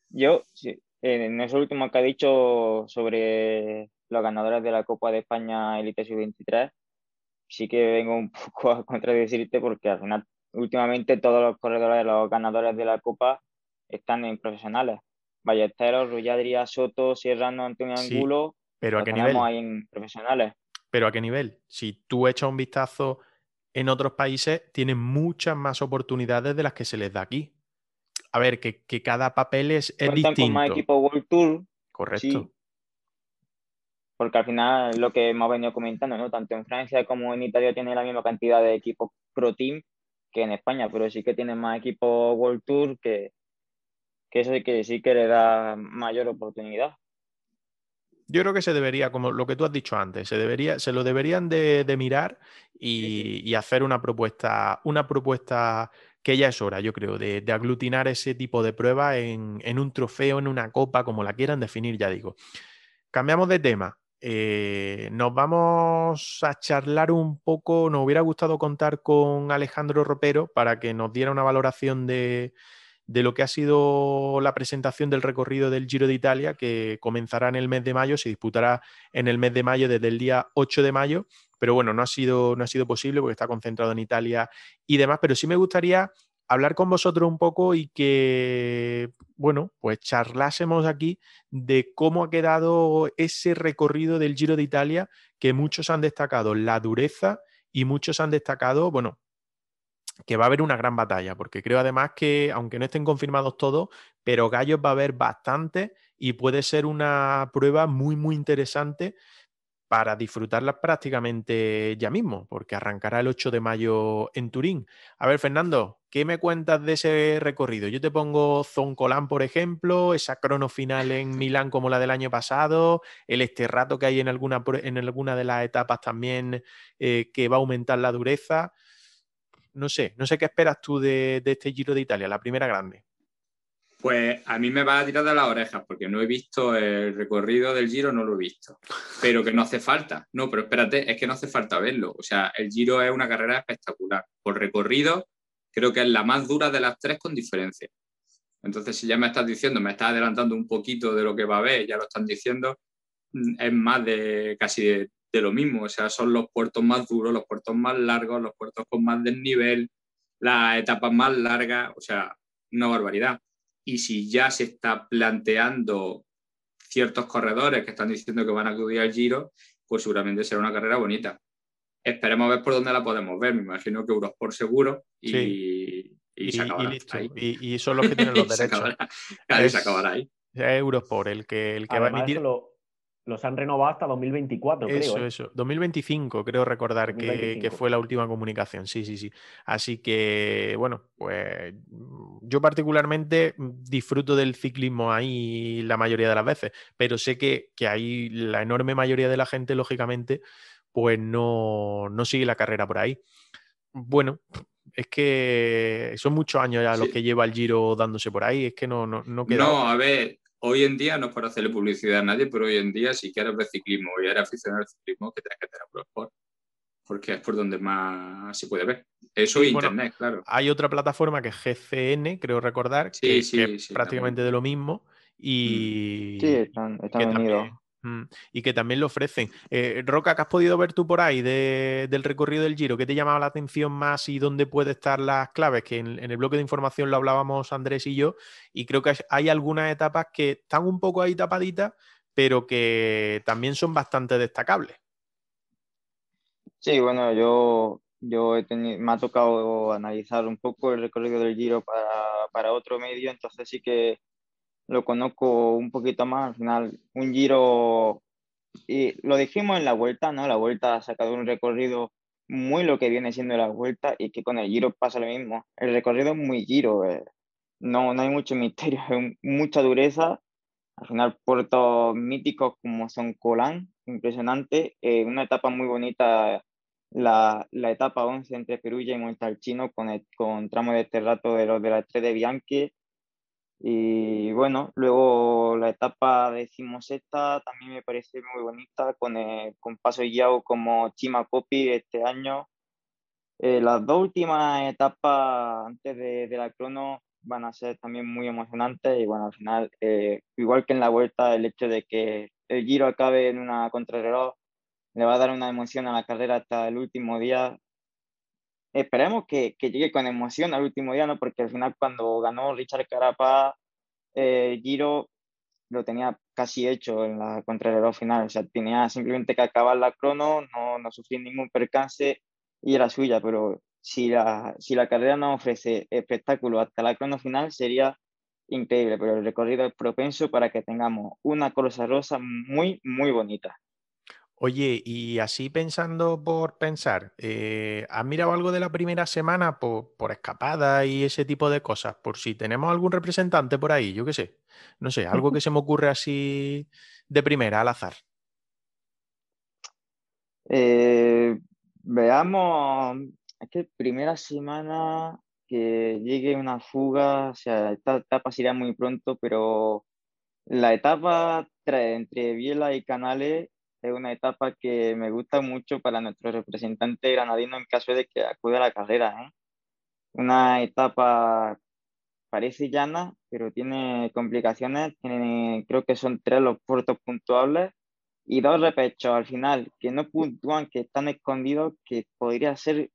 yo en eso último que ha dicho sobre los ganadores de la Copa de España Elite Sub-23, sí que vengo un poco a contradecirte porque al final, últimamente todos los corredores, los ganadores de la Copa están en profesionales. Ballesteros, Rulladria, Soto, Sierrano, Antonio Angulo, pero a qué nivel? ahí en profesionales. Pero a qué nivel? Si tú echas un vistazo en otros países, tienen muchas más oportunidades de las que se les da aquí. A ver, que, cada papel es, es distinto. con más equipo World Tour. Correcto porque al final lo que hemos venido comentando, ¿no? Tanto en Francia como en Italia tiene la misma cantidad de equipos Pro Team que en España, pero sí que tiene más equipos World Tour que, que eso que, sí que le da mayor oportunidad. Yo creo que se debería, como lo que tú has dicho antes, se, debería, se lo deberían de, mirar y, hacer una propuesta, una propuesta que ya es hora, yo creo, de, aglutinar ese tipo de pruebas en, en, un trofeo, en una copa, como la quieran definir, ya digo. Cambiamos de tema. Eh, nos vamos a charlar un poco, nos hubiera gustado contar con Alejandro Ropero para que nos diera una valoración de, lo que ha sido la presentación del recorrido del Giro de Italia, que comenzará en el mes de mayo, se disputará en el mes de mayo desde el día 8 de mayo, pero bueno, no ha sido, no ha sido posible porque está concentrado en Italia y demás, pero sí me gustaría hablar con vosotros un poco y que, bueno, pues charlásemos aquí de cómo ha quedado ese recorrido del Giro de Italia, que muchos han destacado la dureza y muchos han destacado, bueno, que va a haber una gran batalla, porque creo además que, aunque no estén confirmados todos, pero gallos va a haber bastante y puede ser una prueba muy, muy interesante para disfrutarla prácticamente ya mismo, porque arrancará el 8 de mayo en Turín. A ver, Fernando, ¿qué me cuentas de ese recorrido? Yo te pongo Zoncolán, por ejemplo, esa crono final en Milán como la del año pasado, el este rato que hay en alguna, en alguna de las etapas también eh, que va a aumentar la dureza. No sé, no sé qué esperas tú de este Giro de Italia, la primera grande. Pues a mí me va a tirar de las orejas porque no he visto el recorrido del Giro, no lo he visto. Pero que no hace falta. No, pero espérate, es que no hace falta verlo. O sea, el Giro es una carrera espectacular. Por recorrido, creo que es la más dura de las tres con diferencia. Entonces, si ya me estás diciendo, me estás adelantando un poquito de lo que va a haber, ya lo están diciendo, mm, es más de casi de, de lo mismo. O sea, son los puertos más duros, los puertos más largos, los puertos con más desnivel, las etapas más largas. O sea, una barbaridad y si ya se está planteando ciertos corredores que están diciendo que van a acudir al Giro, pues seguramente será una carrera bonita. esperemos ver por dónde la podemos ver. Me imagino que euros por seguro y, y, se y, listo. Y, son los que tienen los derechos. se se acabará ahí. Euros por el que, el que va a emitir los han renovado hasta 2024, eso, creo. ¿eh? Eso, 2025, creo recordar Que, fue la última comunicación. Sí, sí, sí. Así que, bueno, pues yo particularmente disfruto del ciclismo ahí la mayoría de las veces, pero sé que, que ahí la enorme mayoría de la gente, lógicamente, pues no, no sigue la carrera por ahí. Bueno, es que son muchos años ya los que lleva el Giro dándose por ahí, es que no, no, no queda. No, a ver, hoy en día, no es para hacerle publicidad a nadie, pero hoy en día, si quieres ver ciclismo y eres aficionado al ciclismo, que tienes que tener Pro porque es por donde más se puede ver. Eso y Internet, claro. Hay otra plataforma que es GCN, creo recordar, que, es prácticamente de lo mismo. Y, sí, están, están unidos. Y que también lo ofrecen. Eh, Roca, ¿qué has podido ver tú por ahí del recorrido del Giro? ¿Qué te llamaba la atención más y dónde pueden estar las claves? Que en, el bloque de información lo hablábamos Andrés y yo, y creo que hay algunas etapas que están un poco ahí tapaditas, pero que también son bastante destacables. Sí, bueno, yo, yo he tenido, me ha tocado analizar un poco el recorrido del Giro para, para otro medio, entonces sí que lo conozco un poquito más. Al final, un giro, y lo dijimos en la vuelta, ¿no? La vuelta ha sacado un recorrido muy lo que viene siendo la vuelta y que con el giro pasa lo mismo. El recorrido es muy giro, eh. no, no hay mucho misterio, es mucha dureza. Al final, puertos míticos como son Colán, impresionante. Eh, una etapa muy bonita, la, la, etapa 11 entre Perugia y Montalcino con, el, con tramo de terrato de los de la 3 de Bianchi y bueno, luego la etapa decimosexta también me parece muy bonita, con, el, con Paso Yao como Chima Copy este año. Eh, las dos últimas etapas antes de, de, la crono van a ser también muy emocionantes y bueno, al final, eh, igual que en la vuelta, el hecho de que el giro acabe en una contrarreloj le va a dar una emoción a la carrera hasta el último día esperemos que, que, llegue con emoción al último día, ¿no? Porque al final cuando ganó Richard Carapaz, eh, Giro lo tenía casi hecho en la contrarreloj final, o sea, tenía simplemente que acabar la crono, no, no sufrir ningún percance y era suya, pero si la, si la carrera no ofrece espectáculo hasta la crono final sería increíble, pero el recorrido es propenso para que tengamos una cosa rosa muy, muy bonita. Oye, y así pensando por pensar, eh, ¿has mirado algo de la primera semana por, escapada y ese tipo de cosas? Por si tenemos algún representante por ahí, yo qué sé. No sé, algo que se me ocurre así de primera, al azar. Eh, veamos, es que primera semana que llegue una fuga, o sea, esta etapa se irá muy pronto, pero la etapa entre Biela y Canales es una etapa que me gusta mucho para nuestro representante granadino en caso de que acude a la carrera. ¿eh? Una etapa parece llana, pero tiene complicaciones. Tiene, creo que son tres los puertos puntuables y dos repechos al final que no puntúan, que están escondidos, que podría ser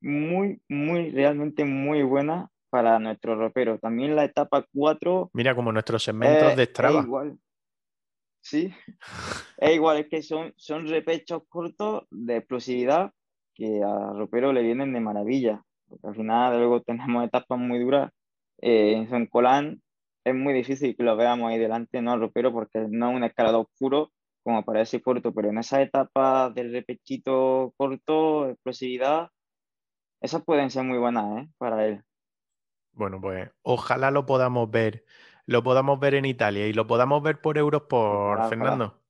muy, muy, realmente muy buena para nuestro ropero. También la etapa 4. Mira, como nuestros segmentos de Strava. igual. Sí, es igual, es que son, son repechos cortos de explosividad que a Ropero le vienen de maravilla. Porque al final luego tenemos etapas muy duras. Eh, en Son Colán es muy difícil que lo veamos ahí delante, no Ropero, porque no es un escalador oscuro como para ese puerto, pero en esas etapas del repechito corto, explosividad, esas pueden ser muy buenas ¿eh? para él. Bueno, pues ojalá lo podamos ver lo podamos ver en Italia y lo podamos ver por Eurosport, Fernando.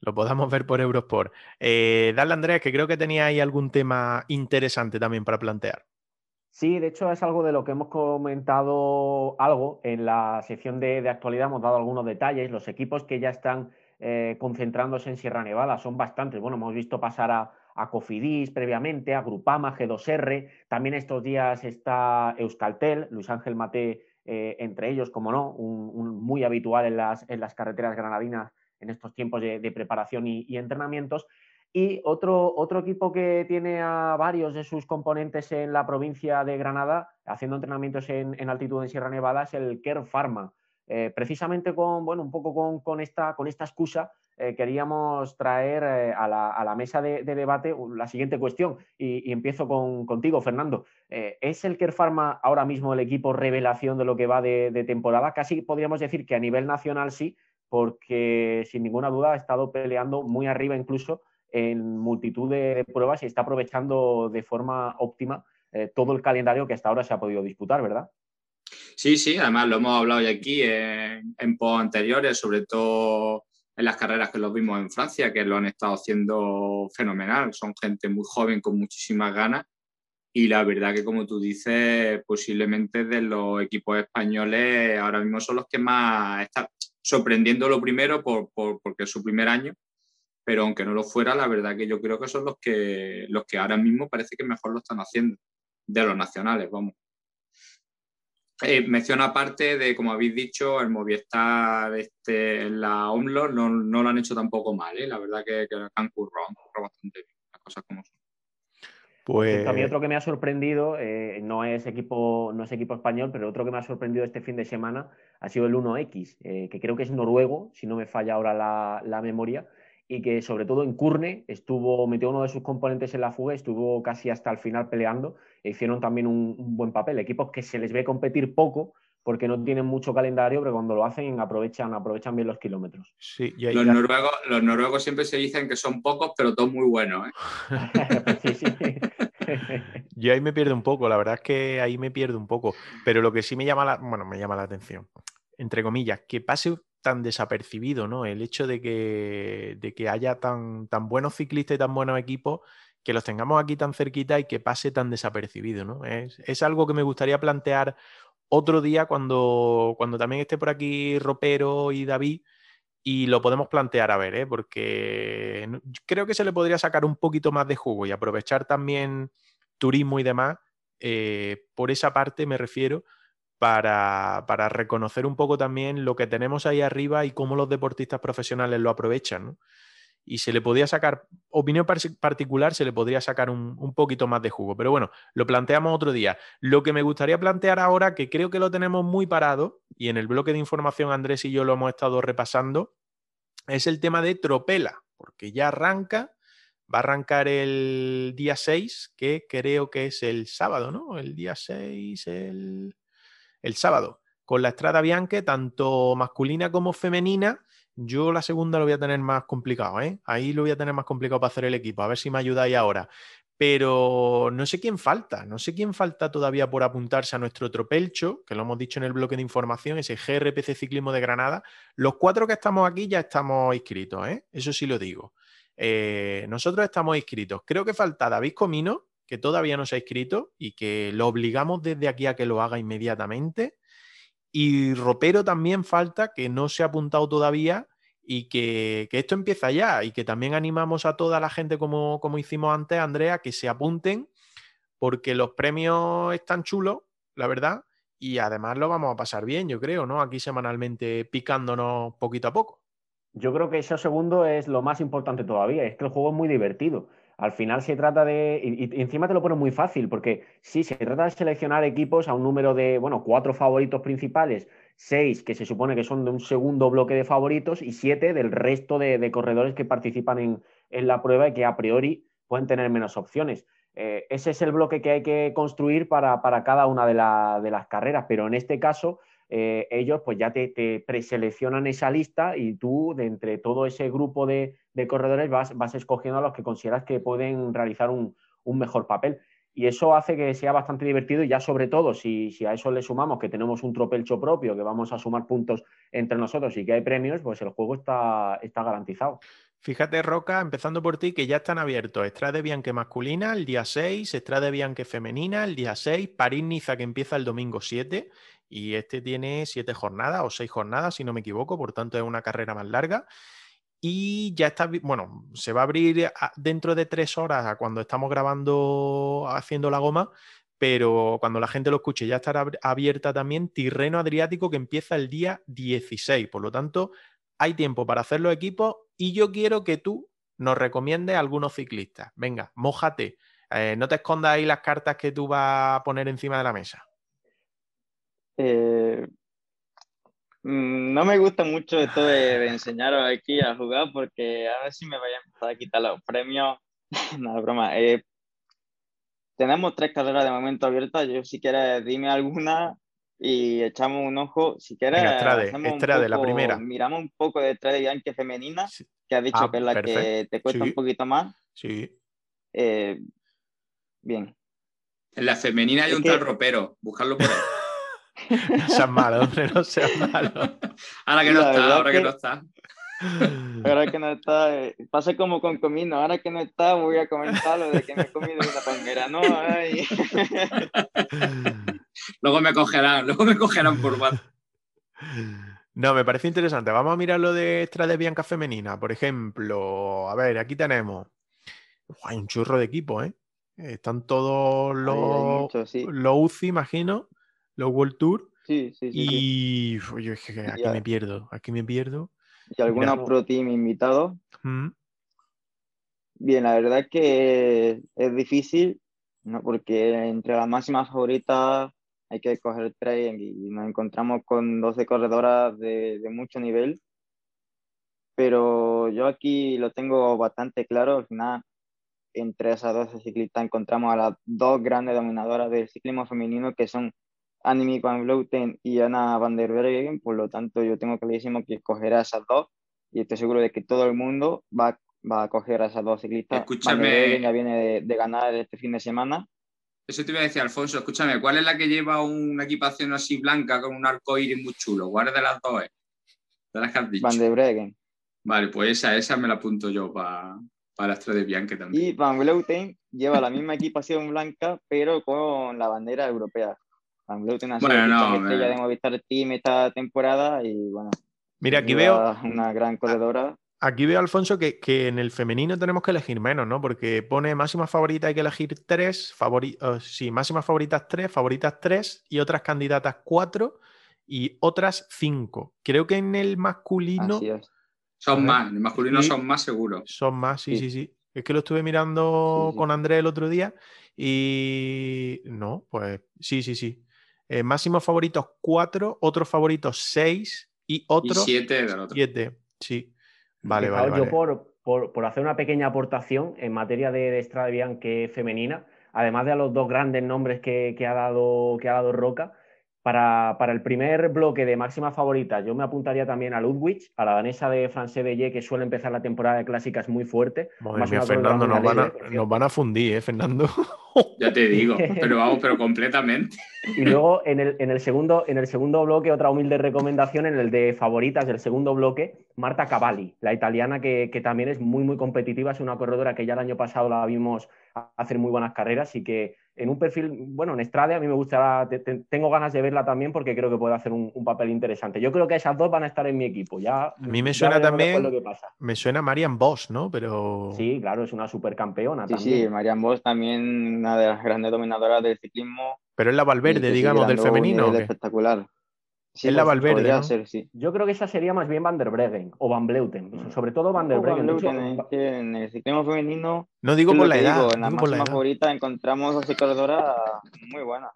Lo podamos ver por Eurosport. Eh, dale, Andrés, que creo que tenía ahí algún tema interesante también para plantear. Sí, de hecho es algo de lo que hemos comentado algo en la sección de, actualidad, hemos dado algunos detalles. Los equipos que ya están eh, concentrándose en Sierra Nevada son bastantes. Bueno, hemos visto pasar a, a Cofidis previamente, a Grupama, G2R. También estos días está Euskaltel, Luis Ángel Mate eh, entre ellos, como no, un, muy habitual en las, en las, carreteras granadinas en estos tiempos de, preparación y, entrenamientos. Y otro, otro equipo que tiene a varios de sus componentes en la provincia de Granada haciendo entrenamientos en, altitud en Sierra Nevada es el Care Pharma. Eh, precisamente con, bueno, un poco con, esta, con esta excusa eh, queríamos traer eh, a, la, mesa de, debate la siguiente cuestión y, empiezo con, contigo, Fernando. ¿Es el Kerpharma ahora mismo el equipo revelación de lo que va de, temporada? Casi podríamos decir que a nivel nacional sí, porque sin ninguna duda ha estado peleando muy arriba incluso en multitud de, pruebas y está aprovechando de forma óptima todo el calendario que hasta ahora se ha podido disputar, ¿verdad? Sí, sí, además lo hemos hablado ya aquí en, en post anteriores, sobre todo en las carreras que los vimos en Francia, que lo han estado haciendo fenomenal. Son gente muy joven con muchísimas ganas y la verdad que como tú dices, posiblemente de los equipos españoles ahora mismo son los que más están sorprendiendo lo primero por, porque es su primer año, pero aunque no lo fuera, la verdad que yo creo que son los que, los que ahora mismo parece que mejor lo están haciendo, de los nacionales, vamos. Eh, mención aparte de, como habéis dicho, el Movistar, este, la OMLO no, no, lo han hecho tampoco mal, ¿eh? la verdad que, que han currado, bastante bien, las cosas como son. Pues... A mí otro que me ha sorprendido, eh, no, es equipo, no es equipo español, pero otro que me ha sorprendido este fin de semana ha sido el 1X, eh, que creo que es noruego, si no me falla ahora la, la memoria, y que sobre todo en Curne estuvo, metió uno de sus componentes en la fuga, estuvo casi hasta el final peleando e hicieron también un, buen papel. Equipos que se les ve competir poco porque no tienen mucho calendario, pero cuando lo hacen aprovechan, aprovechan bien los kilómetros. Sí, los, noruegos, los noruegos siempre se dicen que son pocos, pero todos muy buenos. ¿eh? sí, sí. Yo ahí me pierdo un poco, la verdad es que ahí me pierdo un poco. Pero lo que sí me llama la, bueno, me llama la atención, entre comillas, que pase tan desapercibido, ¿no? El hecho de que, de que haya tan, tan buenos ciclistas y tan buenos equipos, que los tengamos aquí tan cerquita y que pase tan desapercibido, ¿no? Es, algo que me gustaría plantear otro día cuando, cuando también esté por aquí Ropero y David y lo podemos plantear a ver, ¿eh? porque creo que se le podría sacar un poquito más de jugo y aprovechar también turismo y demás. Eh, por esa parte me refiero, para, reconocer un poco también lo que tenemos ahí arriba y cómo los deportistas profesionales lo aprovechan. Y se le podía sacar, opinión particular, se le podría sacar un, poquito más de jugo. Pero bueno, lo planteamos otro día. Lo que me gustaría plantear ahora, que creo que lo tenemos muy parado, y en el bloque de información Andrés y yo lo hemos estado repasando, es el tema de Tropela, porque ya arranca, va a arrancar el día 6, que creo que es el sábado, ¿no? El día 6, el el sábado con la Estrada Bianche, tanto masculina como femenina. Yo la segunda lo voy a tener más complicado, ¿eh? Ahí lo voy a tener más complicado para hacer el equipo, a ver si me ayudáis ahora. Pero no sé quién falta, no sé quién falta todavía por apuntarse a nuestro tropelcho, que lo hemos dicho en el bloque de información, ese GRPC Ciclismo de Granada. Los cuatro que estamos aquí ya estamos inscritos, ¿eh? Eso sí lo digo. Eh, nosotros estamos inscritos. Creo que falta David Comino, que todavía no se ha inscrito y que lo obligamos desde aquí a que lo haga inmediatamente. Y Ropero también falta, que no se ha apuntado todavía y que, esto empieza ya y que también animamos a toda la gente como, como hicimos antes, Andrea, que se apunten porque los premios están chulos, la verdad, y además lo vamos a pasar bien, yo creo, ¿no? Aquí semanalmente picándonos poquito a poco. Yo creo que eso segundo es lo más importante todavía, es que el juego es muy divertido. Al final se trata de, y, encima te lo pone muy fácil, porque sí, se trata de seleccionar equipos a un número de, bueno, cuatro favoritos principales, seis que se supone que son de un segundo bloque de favoritos y siete del resto de, corredores que participan en, la prueba y que a priori pueden tener menos opciones. Eh, ese es el bloque que hay que construir para, cada una de, de las carreras, pero en este caso eh, ellos pues ya te, preseleccionan esa lista y tú de entre todo ese grupo de, corredores vas, escogiendo a los que consideras que pueden realizar un, mejor papel. Y eso hace que sea bastante divertido y ya sobre todo si, a eso le sumamos que tenemos un tropelcho propio, que vamos a sumar puntos entre nosotros y que hay premios, pues el juego está, está garantizado. Fíjate, Roca, empezando por ti, que ya están abiertos Estrade Bianque masculina el día 6, Estrade Bianque femenina el día 6, París-Niza que empieza el domingo 7 y este tiene siete jornadas o seis jornadas, si no me equivoco, por tanto es una carrera más larga. Y ya está, bueno, se va a abrir dentro de tres horas cuando estamos grabando, haciendo la goma, pero cuando la gente lo escuche ya estará abierta también Tirreno Adriático que empieza el día 16. Por lo tanto, hay tiempo para hacer los equipos y yo quiero que tú nos recomiendes a algunos ciclistas. Venga, mójate. Eh, no te escondas ahí las cartas que tú vas a poner encima de la mesa. Eh, Mm, no me gusta mucho esto de, de enseñaros aquí a jugar porque a ver si me vayan a empezar a quitar los premios. no, broma. Eh, tenemos tres carreras de momento abiertas. Yo, si quieres, dime alguna y echamos un ojo. Si quieres, Venga, Estrade, hacemos un Estrade, la poco- primera. miramos un poco de Estrade Bianchi femenina, Sí. que has dicho Ah, que es la que te cuesta Sí. un poquito más. Sí. Eh, bien. En la femenina hay Es un que- tal ropero, buscarlo por ahí. No seas malo, hombre, no seas malo. Ahora que no La está, ahora que que- no está. Ahora que no está, eh, pasa como con Comino, ahora que no está voy a comentar lo de que me he comido una palmera, ¿no? Ay. Luego me cogerán, luego me cogerán por WhatsApp. No, me parece interesante. Vamos a mirar lo de Estrade Bianca femenina. Por ejemplo, a ver, aquí tenemos. Uf, Hay un churro de equipo, ¿eh? Están todos los, mucho, sí. los UCI, imagino, los World Tour. Sí, sí, sí, sí. Y uf, yo aquí me pierdo, aquí me pierdo. Y algunos pro team invitados. Mm, Bien, la verdad es que es difícil, ¿no? Porque entre las máximas favoritas hay que coger tres y nos encontramos con 12 corredoras de, de mucho nivel. Pero yo aquí lo tengo bastante claro. Al final, entre esas 12 ciclistas encontramos a las dos grandes dominadoras del ciclismo femenino que son Annemiek van Vleuten y Anna van der Breggen. Por lo tanto, yo tengo clarísimo que coger a esas dos y estoy seguro de que todo el mundo va, va a coger a esas dos ciclistas. Van der Escúchame. Ya viene de, de ganar este fin de semana. Eso te iba a decir, Alfonso, escúchame, ¿cuál es la que lleva una equipación así blanca con un arco iris muy chulo? ¿Cuál de las dos es? De las que has dicho. Van der Breggen. Vale, pues esa, esa me la apunto yo para para Astra de Bianchi también. Y Van Vleuten lleva la misma equipación blanca, pero con la bandera europea. Ha sido Bueno, el no, estrella me- de Movistar Team esta temporada y bueno, Mira, aquí veo, una gran corredora. aquí veo, Alfonso, que, que en el femenino tenemos que elegir menos, ¿no? Porque pone máximas favoritas, hay que elegir tres, favori- eh, sí, máximas favoritas tres, favoritas tres y otras candidatas cuatro y otras cinco. Creo que en el masculino Así es. Son más, en el masculino Sí. son más seguros. son más, sí, sí, Sí. sí. Es que lo estuve mirando Sí, sí. con Andrés el otro día y no, pues sí, sí, sí. Eh, máximos favoritos cuatro, otros favoritos seis y Y otros siete del otro. siete. Sí. Vale, vale, vale. Yo por, por- por hacer una pequeña aportación en materia de, de Strade Bianche femenina, además de a los dos grandes nombres que, que ha, dado, que ha dado Roca, para, para el primer bloque de máxima favorita, yo me apuntaría también a Ludwig, a la danesa de France Bellé, que suele empezar la temporada de clásicas muy fuerte. Madre Más mía, Fernando, nos van, a, nos van a fundir, ¿eh, Fernando? Ya te digo, pero vamos, pero completamente. Y luego en el, en el segundo, en el segundo bloque, otra humilde recomendación, en el de favoritas del segundo bloque, Marta Cavalli, la italiana que, que también es muy, muy competitiva, es una corredora que ya el año pasado la vimos hacer muy buenas carreras y que en un perfil, bueno, en Estrade a mí me gusta, te- te- tengo ganas de verla también porque creo que puede hacer un, un papel interesante. Yo creo que esas dos van a estar en mi equipo. Ya, A mí me suena también- lo que pasa. Me suena Marian Bosch, ¿no? Pero. Sí, claro, es una supercampeona Sí, también. sí, Marian Bosch también una de las grandes dominadoras del ciclismo. Pero es la Valverde, digamos, del femenino. espectacular. Sí, Es la pues, Valverde, Podría ¿no? ser, sí. Yo creo que esa sería más bien Van der Breggen o Van Bleuten, sobre todo Van der Van Breggen. De hecho, en el ciclismo femenino No digo por la edad. digo, en la digo por la edad. favorita encontramos 12 corredoras muy buenas.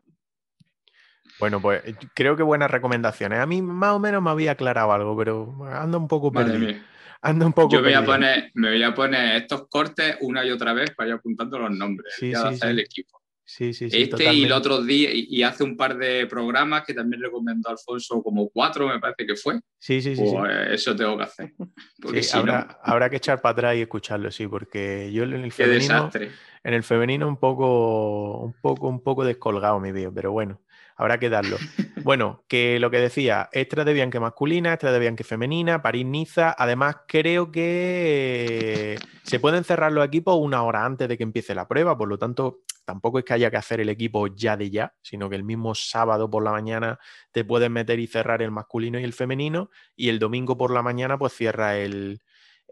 Bueno, pues eh, creo que buenas recomendaciones. A mí más o menos me había aclarado algo, pero anda un poco Madre perdido. mía. Anda un poco Yo me voy, a poner, me voy a poner estos cortes una y otra vez para ir apuntando los nombres. Sí, ya sí. el equipo. Sí, sí, sí. este y el otro día, y, y hace un par de programas que también recomendó Alfonso, como cuatro me parece que fue. Sí, sí, sí. Pues eh, eso tengo que hacer. Porque Sí, si habrá, no, habrá que echar para atrás y escucharlo, sí, porque yo en el qué femenino, desastre. en el femenino un poco, un poco, un poco descolgado mi vídeo, pero bueno, habrá que darlo. Bueno, que lo que decía, extra de Bianque masculina, extra de Bianque femenina, París-Niza. Además, creo que se pueden cerrar los equipos una hora antes de que empiece la prueba, por lo tanto, tampoco es que haya que hacer el equipo ya de ya, sino que el mismo sábado por la mañana te puedes meter y cerrar el masculino y el femenino, y el domingo por la mañana, pues cierra el,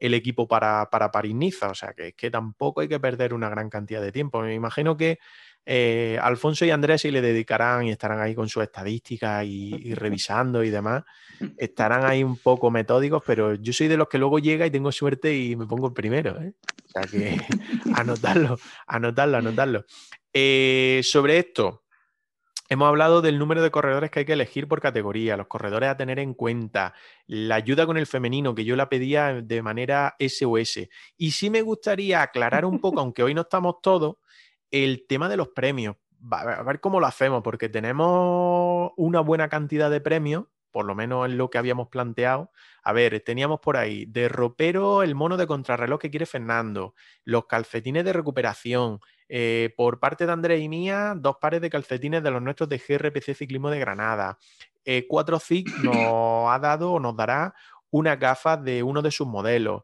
el equipo para, para París-Niza. O sea, que es que tampoco hay que perder una gran cantidad de tiempo. Me imagino que eh, Alfonso y Andrés sí le dedicarán y estarán ahí con sus estadísticas y, y revisando y demás. Estarán ahí un poco metódicos, pero yo soy de los que luego llega y tengo suerte y me pongo el primero. ¿eh? O sea que anotarlo, anotarlo, anotarlo. Eh, sobre esto, Hemos hablado del número de corredores que hay que elegir por categoría, los corredores a tener en cuenta, la ayuda con el femenino, que yo la pedía de manera SOS. Y sí me gustaría aclarar un poco, aunque hoy no estamos todos, el tema de los premios. A ver cómo lo hacemos, porque tenemos una buena cantidad de premios, por lo menos en lo que habíamos planteado. A ver, teníamos por ahí de ropero el mono de contrarreloj que quiere Fernando, los calcetines de recuperación, eh, por parte de Andrés y mía, dos pares de calcetines de los nuestros de GRPC Ciclismo de Granada. Eh, 4 Cic nos ha dado o nos dará una gafas de uno de sus modelos.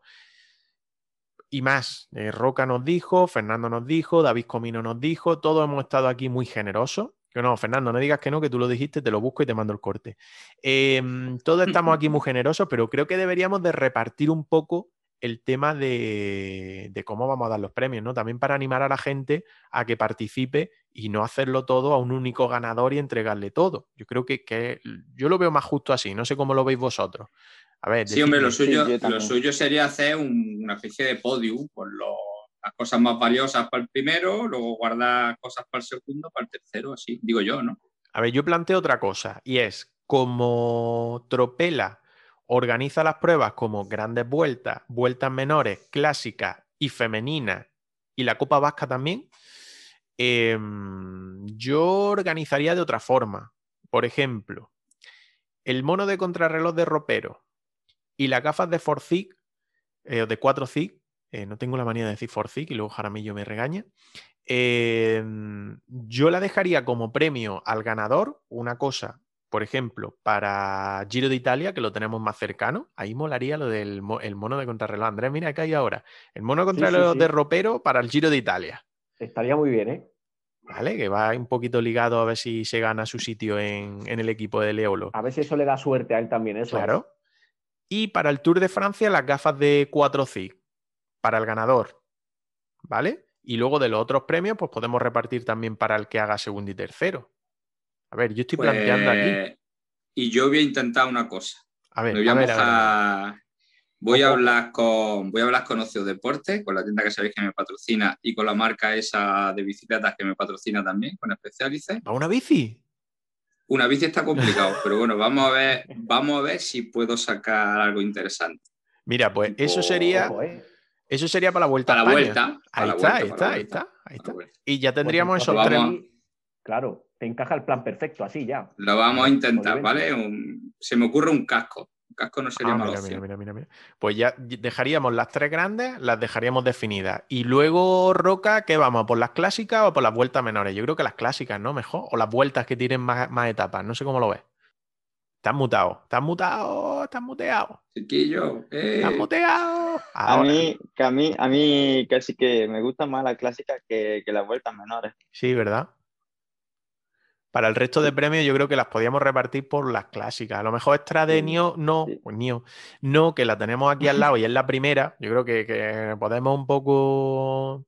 Y más, eh, Roca nos dijo, Fernando nos dijo, David Comino nos dijo, todos hemos estado aquí muy generosos. Que no, Fernando, no digas que no, que tú lo dijiste, te lo busco y te mando el corte. Em, todos estamos aquí muy generosos, pero creo que deberíamos de repartir un poco el tema de, cómo vamos a dar los premios, ¿no? También para animar a la gente a que participe y no hacerlo todo a un único ganador y entregarle todo. Yo creo que, yo lo veo más justo así, no sé cómo lo veis vosotros. A ver, sí, hombre, lo suyo, lo suyo sería hacer una especie de podium con las cosas más valiosas para el primero, luego guardar cosas para el segundo, para el tercero, así, digo yo, ¿no? A ver, yo planteo otra cosa y es como Tropela organiza las pruebas como grandes vueltas, vueltas menores, clásicas y femeninas, y la Copa Vasca también, em, yo organizaría de otra forma. Por ejemplo, el mono de contrarreloj de ropero y las gafas de Forcic, eh, de 4 CIC, eh, no tengo la manía de decir Forcic y luego Jaramillo me regaña. Em, yo la dejaría como premio al ganador, una cosa por ejemplo, para Giro de Italia, que lo tenemos más cercano, ahí molaría lo del el mono de contrarreloj. Andrés, mira que hay ahora. El mono de contrarreloj de ropero para el Giro de Italia. Estaría muy bien, ¿eh? Vale, que va un poquito ligado a ver si se gana su sitio en, el equipo de Leolo. A ver si eso le da suerte a él también, eso. Claro. Y para el Tour de Francia, las gafas de 4C para el ganador. ¿Vale? Y luego de los otros premios, pues podemos repartir también para el que haga segundo y tercero. A ver, yo estoy planteando aquí. Pues, y yo voy a intentar una cosa. A ver, voy a, Voy a hablar con voy a hablar con Ocio Deporte, con la tienda que sabéis que me patrocina y con la marca esa de bicicletas que me patrocina también, con Especialice. ¿A una bici? Una bici está complicado, pero bueno, vamos a ver, vamos a ver si puedo sacar algo interesante. Mira, pues eso sería eh. eso sería para la vuelta. Para la vuelta. Ahí, está, ahí, está, ahí está, ahí está, Y ya tendríamos pues esos tres. Claro, te encaja el plan perfecto, así ya. Lo vamos a intentar, ¿vale? se me ocurre un casco. Casco no sería ah, malo. Mira, mira, mira, mira, Pues ya dejaríamos las tres grandes, las dejaríamos definidas. Y luego, Roca, ¿qué vamos? ¿Por las clásicas o por las vueltas menores? Yo creo que las clásicas, ¿no? Mejor. O las vueltas que tienen más, etapas. No sé cómo lo ves. Estás mutado, estás mutado, estás muteado. Chiquillo, eh. estás muteado. A mí, que a mí, a mí casi que me gustan más las clásicas que, que las vueltas menores. Sí, ¿verdad? Para el resto de premios yo creo que las podíamos repartir por las clásicas. A lo mejor extra de Nio, no, pues Nio, no, que la tenemos aquí al lado y es la primera. Yo creo que, podemos un poco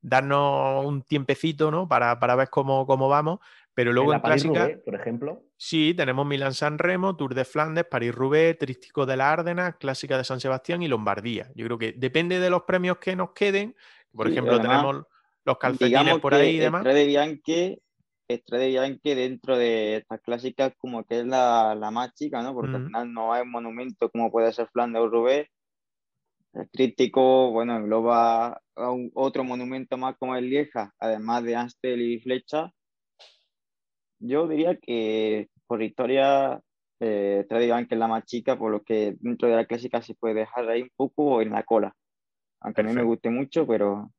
darnos un tiempecito, ¿no? Para, ver cómo, cómo vamos. Pero luego en, clásica. por ejemplo. Sí, tenemos Milán-San Remo, Tour de Flandes, París-Roubaix, Trístico de la Árdenas, Clásica de San Sebastián y Lombardía. Yo creo que depende de los premios que nos queden. Por ejemplo, tenemos los calcetines por ahí y demás. de Bianchi Estrella que dentro de estas clásicas como que es la, más chica, ¿no? Porque al final no hay un monumento como puede ser Flandes o Roubaix. El tríptico, bueno, engloba a un, otro monumento más como el Lieja, además de Anstel y Flecha. Yo diría que por historia eh, que es la más chica, por lo que dentro de la clásica se puede dejar ahí un poco en la cola. Aunque a mí me guste mucho, pero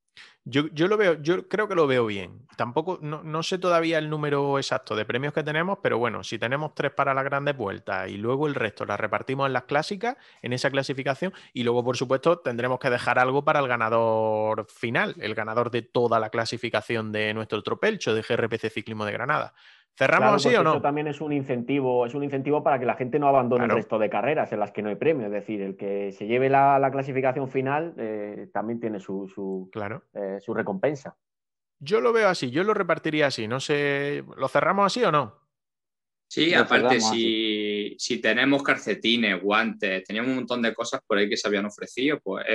yo, yo, lo veo, yo creo que lo veo bien. Tampoco, no, sé todavía el número exacto de premios que tenemos, pero bueno, si tenemos tres para las grandes vueltas y luego el resto las repartimos en las clásicas, en esa clasificación, y luego, por supuesto, tendremos que dejar algo para el ganador final, el ganador de toda la clasificación de nuestro tropelcho de GRPC Ciclismo de Granada. ¿Cerramos así o no? Eso también es un incentivo, es un incentivo para que la gente no abandone el resto de carreras en las que no hay premio. Es decir, el que se lleve la, clasificación final eh, también tiene su, su, claro. Eh, su recompensa. Yo lo veo así, yo lo repartiría así. No sé, ¿lo cerramos así o no? Sí, aparte, si, si, tenemos calcetines, guantes, teníamos un montón de cosas por ahí que se habían ofrecido, pues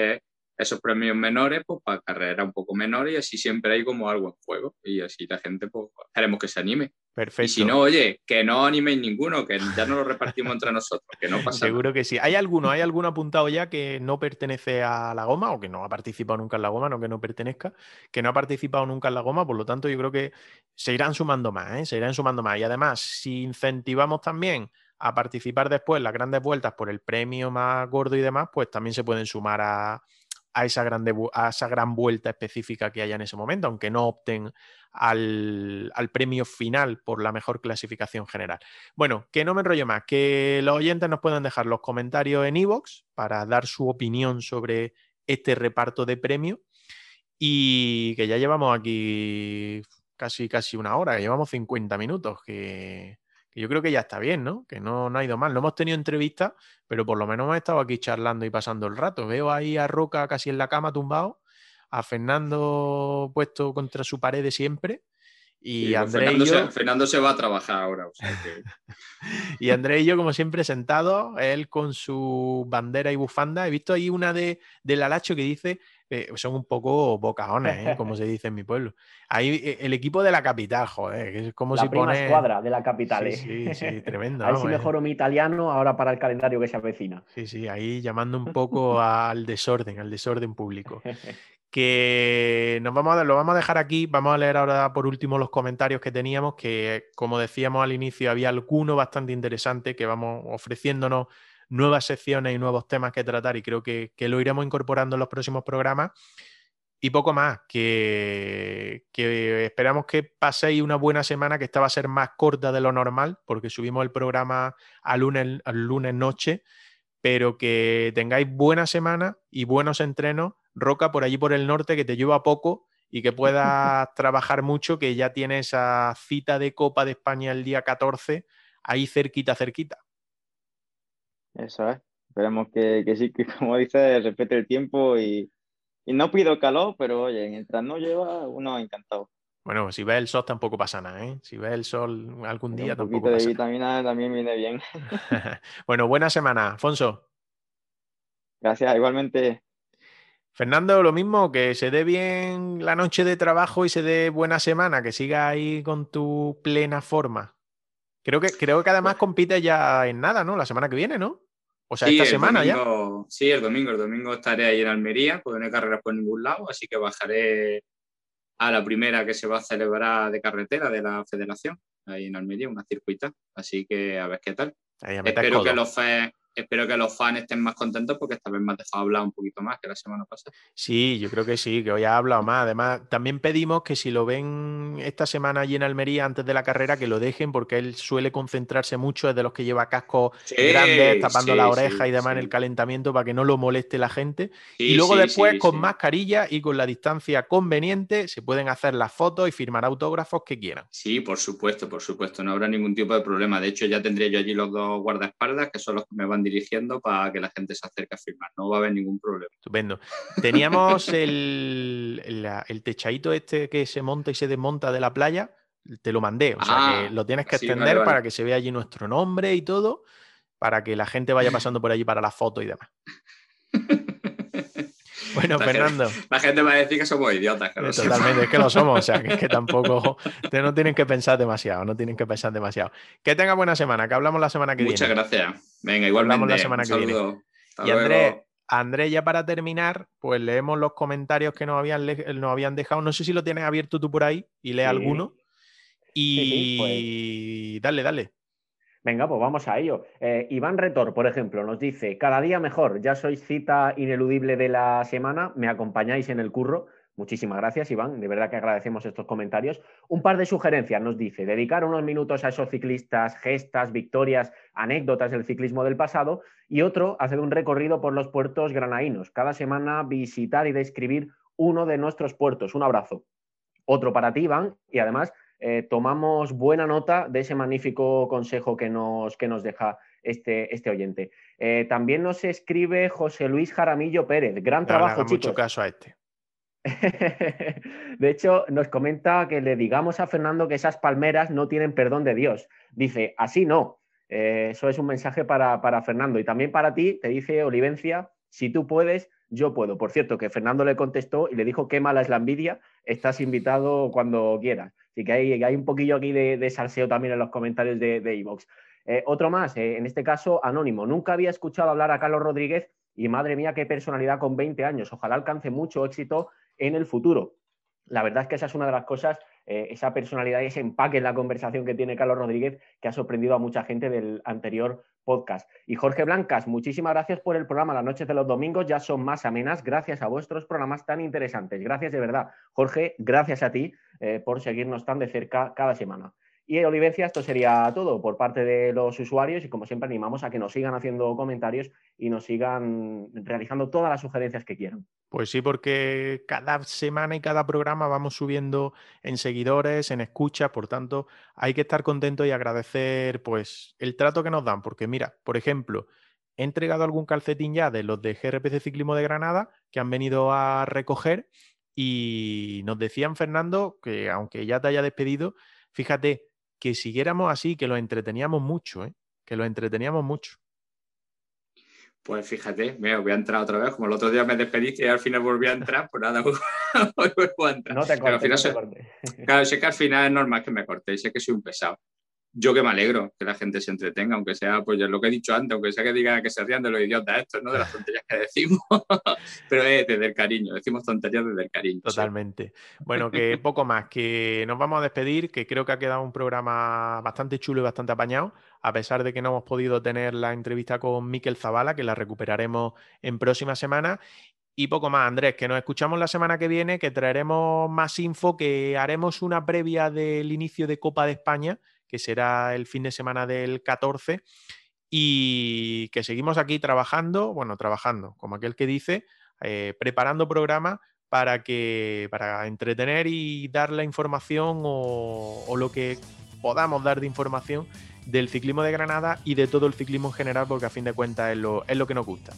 esos premios menores, pues para carreras un poco menores y así siempre hay como algo en juego y así la gente, pues, queremos que se anime. Perfecto. Y si no, oye, que no animéis ninguno, que ya no lo repartimos entre nosotros, que no pasa Seguro que sí. ¿Hay alguno, hay alguno apuntado ya que no pertenece a la goma o que no ha participado nunca en la goma, no que no pertenezca, que no ha participado nunca en la goma? Por lo tanto, yo creo que se irán sumando más, ¿eh? se irán sumando más. Y además, si incentivamos también a participar después en las grandes vueltas por el premio más gordo y demás, pues también se pueden sumar a, a esa, a esa gran vuelta específica que haya en ese momento, aunque no opten al, premio final por la mejor clasificación general. Bueno, que no me enrollo más, que los oyentes nos pueden dejar los comentarios en iVoox para dar su opinión sobre este reparto de premio y que ya llevamos aquí casi, casi una hora, que llevamos 50 minutos, que, yo creo que ya está bien, ¿no? Que no, no ha ido mal. No hemos tenido entrevistas, pero por lo menos hemos estado aquí charlando y pasando el rato. Veo ahí a Roca casi en la cama tumbado a Fernando puesto contra su pared de siempre. Y André Fernando, y yo... se, Fernando se va a trabajar ahora. y André y yo, como siempre, sentados, él con su bandera y bufanda. He visto ahí una de, del Alacho que dice, eh, son un poco bocajones, ¿eh? como se dice en mi pueblo. Ahí eh, el equipo de la capital, joder, que es como la si prima pone... escuadra de la capital. Sí, sí, sí, tremendo. a ver si mejoro mi italiano ahora para el calendario que se avecina. Sí, sí, ahí llamando un poco al desorden, al desorden público que nos vamos a, lo vamos a dejar aquí. Vamos a leer ahora por último los comentarios que teníamos, que como decíamos al inicio, había alguno bastante interesante que vamos ofreciéndonos nuevas secciones y nuevos temas que tratar y creo que, lo iremos incorporando en los próximos programas. Y poco más, que, que, esperamos que paséis una buena semana, que esta va a ser más corta de lo normal, porque subimos el programa al lunes, al lunes noche, pero que tengáis buena semana y buenos entrenos Roca por allí por el norte que te lleva poco y que puedas trabajar mucho, que ya tienes esa cita de Copa de España el día 14, ahí cerquita, cerquita. Eso es. Esperemos que, sí, que como dice, respete el tiempo y, no pido calor, pero oye, mientras no lleva, uno encantado. Bueno, si ves el sol tampoco pasa nada, ¿eh? Si ves el sol algún día tampoco Un poquito de vitamina también viene bien. bueno, buena semana, Afonso. Gracias, igualmente. Fernando, lo mismo, que se dé bien la noche de trabajo y se dé buena semana, que siga ahí con tu plena forma. Creo que, creo que además compite ya en nada, ¿no? La semana que viene, ¿no? O sea, esta semana ya. Sí, el domingo. El domingo estaré ahí en Almería, porque no hay carreras por ningún lado, así que bajaré a la primera que se va a celebrar de carretera de la federación, ahí en Almería, una circuita. Así que a ver qué tal. Espero que los FES espero que los fans estén más contentos porque esta vez me has dejado hablar un poquito más que la semana pasada. Sí, yo creo que sí, que hoy ha hablado más. Además, también pedimos que si lo ven esta semana allí en Almería antes de la carrera, que lo dejen porque él suele concentrarse mucho, es de los que lleva cascos grandes, tapando la oreja y demás en el calentamiento para que no lo moleste la gente. y luego después con mascarilla y con la distancia conveniente se pueden hacer las fotos y firmar autógrafos que quieran. Sí, por supuesto, por supuesto, no habrá ningún tipo de problema. De hecho, ya tendría yo allí los dos guardaespaldas, que son los que me van dirigiendo para que la gente se acerque a firmar. No va a haber ningún problema. Estupendo. Teníamos el, el, techadito este que se monta y se desmonta de la playa. Te lo mandé. O sea que ah, lo tienes que extender para que se vea allí nuestro nombre y todo, para que la gente vaya pasando por allí para la foto y demás. Bueno, Fernando. la gente va a decir que somos idiotas. Totalmente, es que lo somos. O sea, que, es que tampoco. No tienen que pensar demasiado, no tienen que pensar demasiado. Que tenga buena semana, que hablamos la semana que viene. Muchas gracias. Venga, igualmente. Hablamos la semana que viene. y Andrés, Andrés, ya para terminar, pues leemos los comentarios que nos habían, nos habían dejado. No sé si lo tienes abierto tú por ahí y lee alguno. Y pues. dale, dale. Venga, pues vamos a ello. Eh, Iván Retor, por ejemplo, nos dice, cada día mejor, ya sois cita ineludible de la semana, me acompañáis en el curro. Muchísimas gracias, Iván. De verdad que agradecemos estos comentarios. Un par de sugerencias nos dice, dedicar unos minutos a esos ciclistas, gestas, victorias, anécdotas del ciclismo del pasado. Y otro, hacer un recorrido por los puertos granaínos. Cada semana visitar y describir uno de nuestros puertos. Un abrazo. Otro para ti, Iván. Y además, eh, tomamos buena nota de ese magnífico consejo que nos, que nos deja este, este oyente. Eh, también nos escribe José Luis Jaramillo Pérez. Gran trabajo, chicos. mucho caso a este. de hecho, nos comenta que le digamos a Fernando que esas palmeras no tienen perdón de Dios. Dice, así no. Eh, eso es un mensaje para, para Fernando. Y también para ti, te dice Olivencia, si tú puedes, yo puedo. Por cierto, que Fernando le contestó y le dijo qué mala es la envidia estás invitado cuando quieras. Así que hay, hay un poquillo aquí de, salseo también en los comentarios de Evox. Eh, otro más, eh, en este caso anónimo. Nunca había escuchado hablar a Carlos Rodríguez y madre mía, qué personalidad con 20 años. Ojalá alcance mucho éxito en el futuro. La verdad es que esa es una de las cosas, eh, esa personalidad y ese empaque en la conversación que tiene Carlos Rodríguez que ha sorprendido a mucha gente del anterior podcast. Y Jorge Blancas, muchísimas gracias por el programa. Las noches de los domingos ya son más amenas gracias a vuestros programas tan interesantes. Gracias de verdad. Jorge, gracias a ti por seguirnos tan de cerca cada semana. Y Olivencia, esto sería todo por parte de los usuarios y como siempre animamos a que nos sigan haciendo comentarios y nos sigan realizando todas las sugerencias que quieran. Pues sí, porque cada semana y cada programa vamos subiendo en seguidores, en escucha, por tanto hay que estar contentos y agradecer pues el trato que nos dan, porque mira, por ejemplo, he entregado algún calcetín ya de los de GRPC Ciclismo de Granada que han venido a recoger y nos decían, Fernando, que aunque ya te haya despedido, fíjate, que siguiéramos así, que lo entreteníamos mucho, ¿eh? que lo entreteníamos mucho. Pues fíjate, me voy a entrar otra vez, como el otro día me despediste y al final volví a entrar, pues nada, hoy vuelvo a entrar. No te cortes, Claro, sé que al final es normal que me corte, sé que soy un pesado yo que me alegro que la gente se entretenga, aunque sea, pues lo que he dicho antes, aunque sea que diga que se rían de los idiotas estos, ¿no? De las tonterías que decimos, pero es desde el cariño, decimos tonterías desde el cariño. Totalmente. Bueno, que poco más, que nos vamos a despedir, que creo que ha quedado un programa bastante chulo y bastante apañado, a pesar de que no hemos podido tener la entrevista con Miquel Zavala, que la recuperaremos en próxima semana. Y poco más, Andrés, que nos escuchamos la semana que viene, que traeremos más info, que haremos una previa del inicio de Copa de España, que será el fin de semana del 14, y que seguimos aquí trabajando, bueno, trabajando, como aquel que dice, eh, preparando programas para que para entretener y dar la información o, o, lo que podamos dar de información del ciclismo de Granada y de todo el ciclismo en general, porque a fin de cuentas es lo, es lo que nos gusta.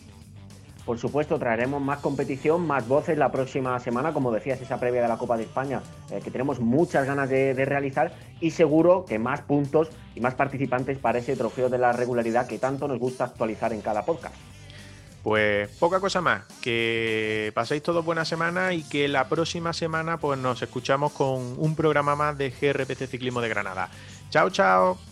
Por supuesto, traeremos más competición, más voces la próxima semana, como decías, esa previa de la Copa de España, eh, que tenemos muchas ganas de, realizar y seguro que más puntos y más participantes para ese trofeo de la regularidad que tanto nos gusta actualizar en cada podcast. Pues poca cosa más, que paséis todos buena semana y que la próxima semana pues nos escuchamos con un programa más de GRPC Ciclismo de Granada. Chao, chao.